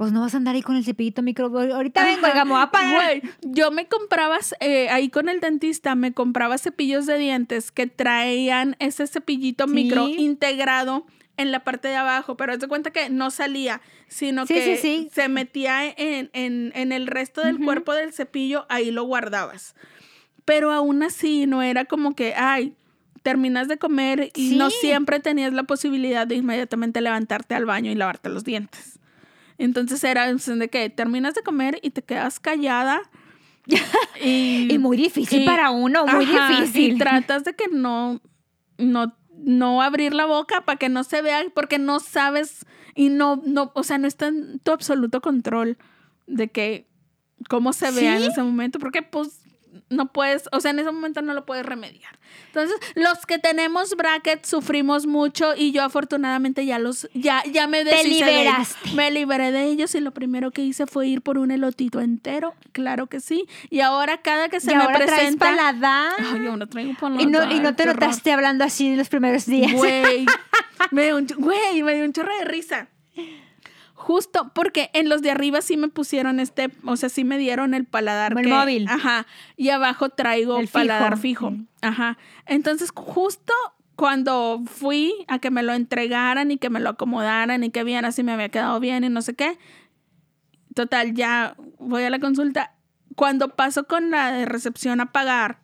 [SPEAKER 1] Pues no vas a andar ahí con el cepillito micro. Ahorita vengo,
[SPEAKER 2] Ajá.
[SPEAKER 1] oiga, me voy a parar.
[SPEAKER 2] Güey, yo me compraba, eh, ahí con el dentista, me compraba cepillos de dientes que traían ese cepillito
[SPEAKER 1] Sí.
[SPEAKER 2] micro integrado en la parte de abajo, pero haz de cuenta que no salía, sino
[SPEAKER 1] Sí,
[SPEAKER 2] que
[SPEAKER 1] sí,
[SPEAKER 2] se metía en, en- en el resto del cuerpo del cepillo, ahí lo guardabas. Pero aún así no era como que, ay, terminas de comer y no siempre tenías la posibilidad de inmediatamente levantarte al baño y lavarte los dientes. Entonces era de que terminas de comer y te quedas callada. y,
[SPEAKER 1] Y muy difícil
[SPEAKER 2] y-
[SPEAKER 1] para uno, muy
[SPEAKER 2] ajá,
[SPEAKER 1] difícil.
[SPEAKER 2] Y tratas de que no, no, no abrir la boca para que no se vea, porque no sabes y no, no, o sea, no está en tu absoluto control de que cómo se vea en ese momento, porque pues no puedes, o sea, en ese momento no lo puedes remediar. Entonces, los que tenemos brackets sufrimos mucho y yo afortunadamente ya los, ya, ya me
[SPEAKER 1] Te
[SPEAKER 2] deshice de ellos.
[SPEAKER 1] liberaste.
[SPEAKER 2] Me liberé de ellos y lo primero que hice fue ir por un elotito entero, claro que sí. Y ahora cada que se
[SPEAKER 1] y
[SPEAKER 2] me
[SPEAKER 1] ahora traes
[SPEAKER 2] presenta...
[SPEAKER 1] paladar.
[SPEAKER 2] Ay, yo no traigo paladar.
[SPEAKER 1] y, no, y no te notaste hablando así en los primeros días.
[SPEAKER 2] Güey, me dio un, ch- güey, me dio un chorro de risa. Justo porque en los de arriba sí me pusieron este, o sea, sí me dieron el paladar.
[SPEAKER 1] El
[SPEAKER 2] que-
[SPEAKER 1] móvil.
[SPEAKER 2] Ajá. Y abajo traigo
[SPEAKER 1] El
[SPEAKER 2] paladar
[SPEAKER 1] fijo.
[SPEAKER 2] fijo. Ajá. Entonces, justo cuando fui a que me lo entregaran y que me lo acomodaran y que vieran si me había quedado bien y no sé qué. Total, ya voy a la consulta. Cuando paso con la de recepción a pagar,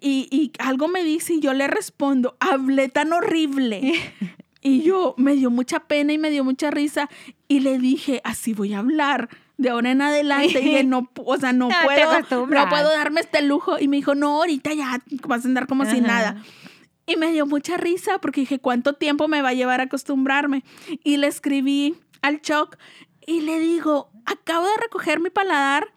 [SPEAKER 2] y, y algo me dice y yo le respondo, hablé tan horrible. Y yo me dio mucha pena y me dio mucha risa y le dije, así voy a hablar de ahora en adelante. Y dije, no, o sea, no puedo, no puedo darme este lujo. Y me dijo, no, ahorita ya vas a andar como si
[SPEAKER 1] Ajá.
[SPEAKER 2] nada. Y me dio mucha risa porque dije, ¿cuánto tiempo me va a llevar a acostumbrarme? Y le escribí al Choc y le digo, acabo de recoger mi paladar,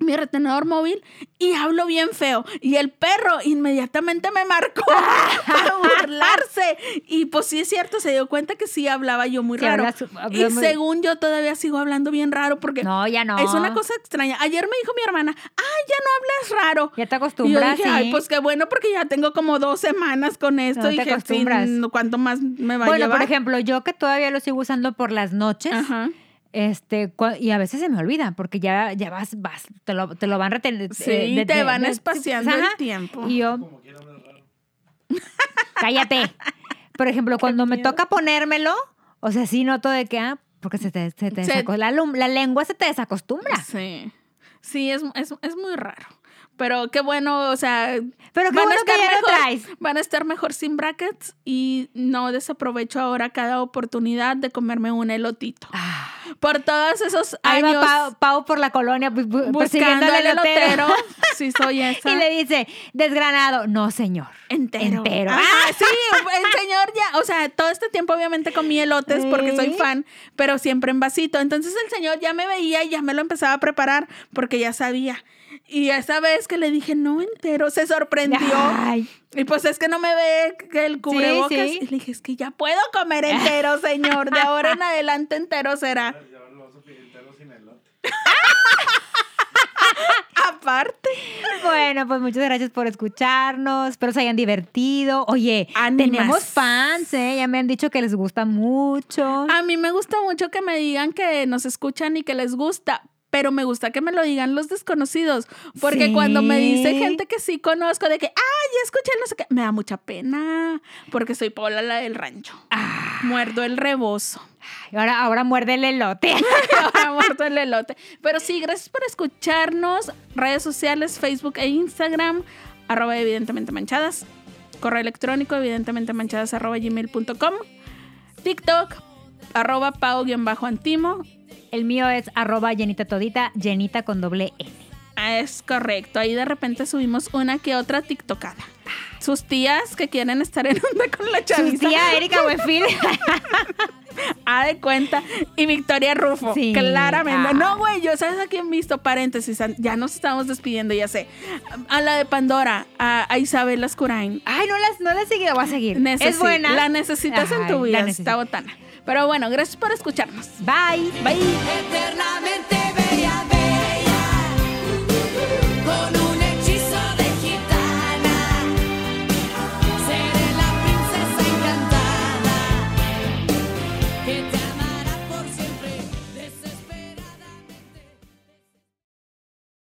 [SPEAKER 2] mi retenedor móvil y hablo bien feo. Y el perro inmediatamente me marcó para burlarse. Y pues sí es cierto, se dio cuenta que sí hablaba yo muy raro.
[SPEAKER 1] hablas-
[SPEAKER 2] y
[SPEAKER 1] muy-
[SPEAKER 2] según yo todavía sigo hablando bien raro porque
[SPEAKER 1] No, ya no.
[SPEAKER 2] es una cosa extraña. Ayer me dijo mi hermana, ay, ya no hablas raro.
[SPEAKER 1] Ya te
[SPEAKER 2] Y yo
[SPEAKER 1] acostumbras,
[SPEAKER 2] dije, ay, pues qué bueno, porque ya tengo como dos semanas con esto.
[SPEAKER 1] No
[SPEAKER 2] y
[SPEAKER 1] te
[SPEAKER 2] dije,
[SPEAKER 1] acostumbras.
[SPEAKER 2] "Sí, ¿cuánto más me va a
[SPEAKER 1] Bueno,
[SPEAKER 2] llevar?
[SPEAKER 1] por ejemplo, yo que todavía lo sigo usando por las noches,
[SPEAKER 2] Ajá.
[SPEAKER 1] Este, y a veces se me olvida, porque ya, ya vas, vas, te lo, te lo van reteniendo.
[SPEAKER 2] Sí, te van espaciando el tiempo.
[SPEAKER 1] Y yo, cállate. Por ejemplo, cuando me toca ponérmelo, o sea, sí noto de que, ah, porque se te, se te
[SPEAKER 2] Se-
[SPEAKER 1] la, la lengua se te desacostumbra.
[SPEAKER 2] Sí. Sí, es, es, es muy raro. Pero qué bueno, o sea.
[SPEAKER 1] Pero qué
[SPEAKER 2] van a
[SPEAKER 1] bueno que
[SPEAKER 2] estar
[SPEAKER 1] ya lo
[SPEAKER 2] mejor-
[SPEAKER 1] traes.
[SPEAKER 2] Van a estar mejor sin brackets y no desaprovecho ahora cada oportunidad de comerme un elotito.
[SPEAKER 1] Ah,
[SPEAKER 2] Por todos esos
[SPEAKER 1] ahí
[SPEAKER 2] años
[SPEAKER 1] va Pau, Pau por la colonia bu- bu- persiguiendo
[SPEAKER 2] buscando el
[SPEAKER 1] elotero.
[SPEAKER 2] elotero. Sí, soy esa.
[SPEAKER 1] Y le dice, desgranado. No, señor.
[SPEAKER 2] Entero.
[SPEAKER 1] Entero.
[SPEAKER 2] Ah, sí, el señor ya, o sea, todo este tiempo obviamente comí elotes porque soy fan, pero siempre en vasito. Entonces el señor ya me veía y ya me lo empezaba a preparar porque ya sabía. Y esa vez que le dije, no entero, se sorprendió.
[SPEAKER 1] Ay,
[SPEAKER 2] Y pues es que no me ve que el cubrebocas.
[SPEAKER 1] sí.
[SPEAKER 2] Y le dije, es que ya puedo comer entero, señor. De ahora en adelante entero será. Aparte.
[SPEAKER 1] Bueno, pues muchas gracias por escucharnos. Espero se hayan divertido. Oye, tenemos fans, ¿eh? Ya me han dicho que les gusta mucho.
[SPEAKER 2] A mí me gusta mucho que me digan que nos escuchan y que les gusta, pero me gusta que me lo digan los desconocidos, porque
[SPEAKER 1] Sí.
[SPEAKER 2] cuando me dice gente que sí conozco de que, ay, escuché no sé qué, me da mucha pena, porque soy Paula la del rancho.
[SPEAKER 1] Ah,
[SPEAKER 2] Muerdo el rebozo.
[SPEAKER 1] ahora, ahora muerde el elote.
[SPEAKER 2] Ahora muerto el elote. Pero sí, gracias por escucharnos. Redes sociales, Facebook e Instagram, arroba evidentemente manchadas. Correo electrónico, evidentemente manchadas, arroba gmail.com. TikTok, arroba pao-antimo.
[SPEAKER 1] El mío es arroba llenita todita, llenita con doble N.
[SPEAKER 2] Ah, Es correcto. Ahí de repente subimos una que otra TikTokada. Sus tías que quieren estar en onda con la
[SPEAKER 1] Su
[SPEAKER 2] chaviza.
[SPEAKER 1] tía Erika Buenfil.
[SPEAKER 2] A de cuenta. Y Victoria Rufo.
[SPEAKER 1] Sí.
[SPEAKER 2] Claramente.
[SPEAKER 1] Ah.
[SPEAKER 2] No, güey, yo sabes a quién visto, paréntesis. Ya nos estamos despidiendo, ya sé. A la de Pandora, a, a Isabel Lascurain.
[SPEAKER 1] Ay, no las, no las voy a seguir.
[SPEAKER 2] Necesi-
[SPEAKER 1] es buena.
[SPEAKER 2] La necesitas en tu vida, esta botana. Pero bueno, gracias por escucharnos.
[SPEAKER 1] Bye.
[SPEAKER 2] Bye.
[SPEAKER 3] Eternamente bella, bella.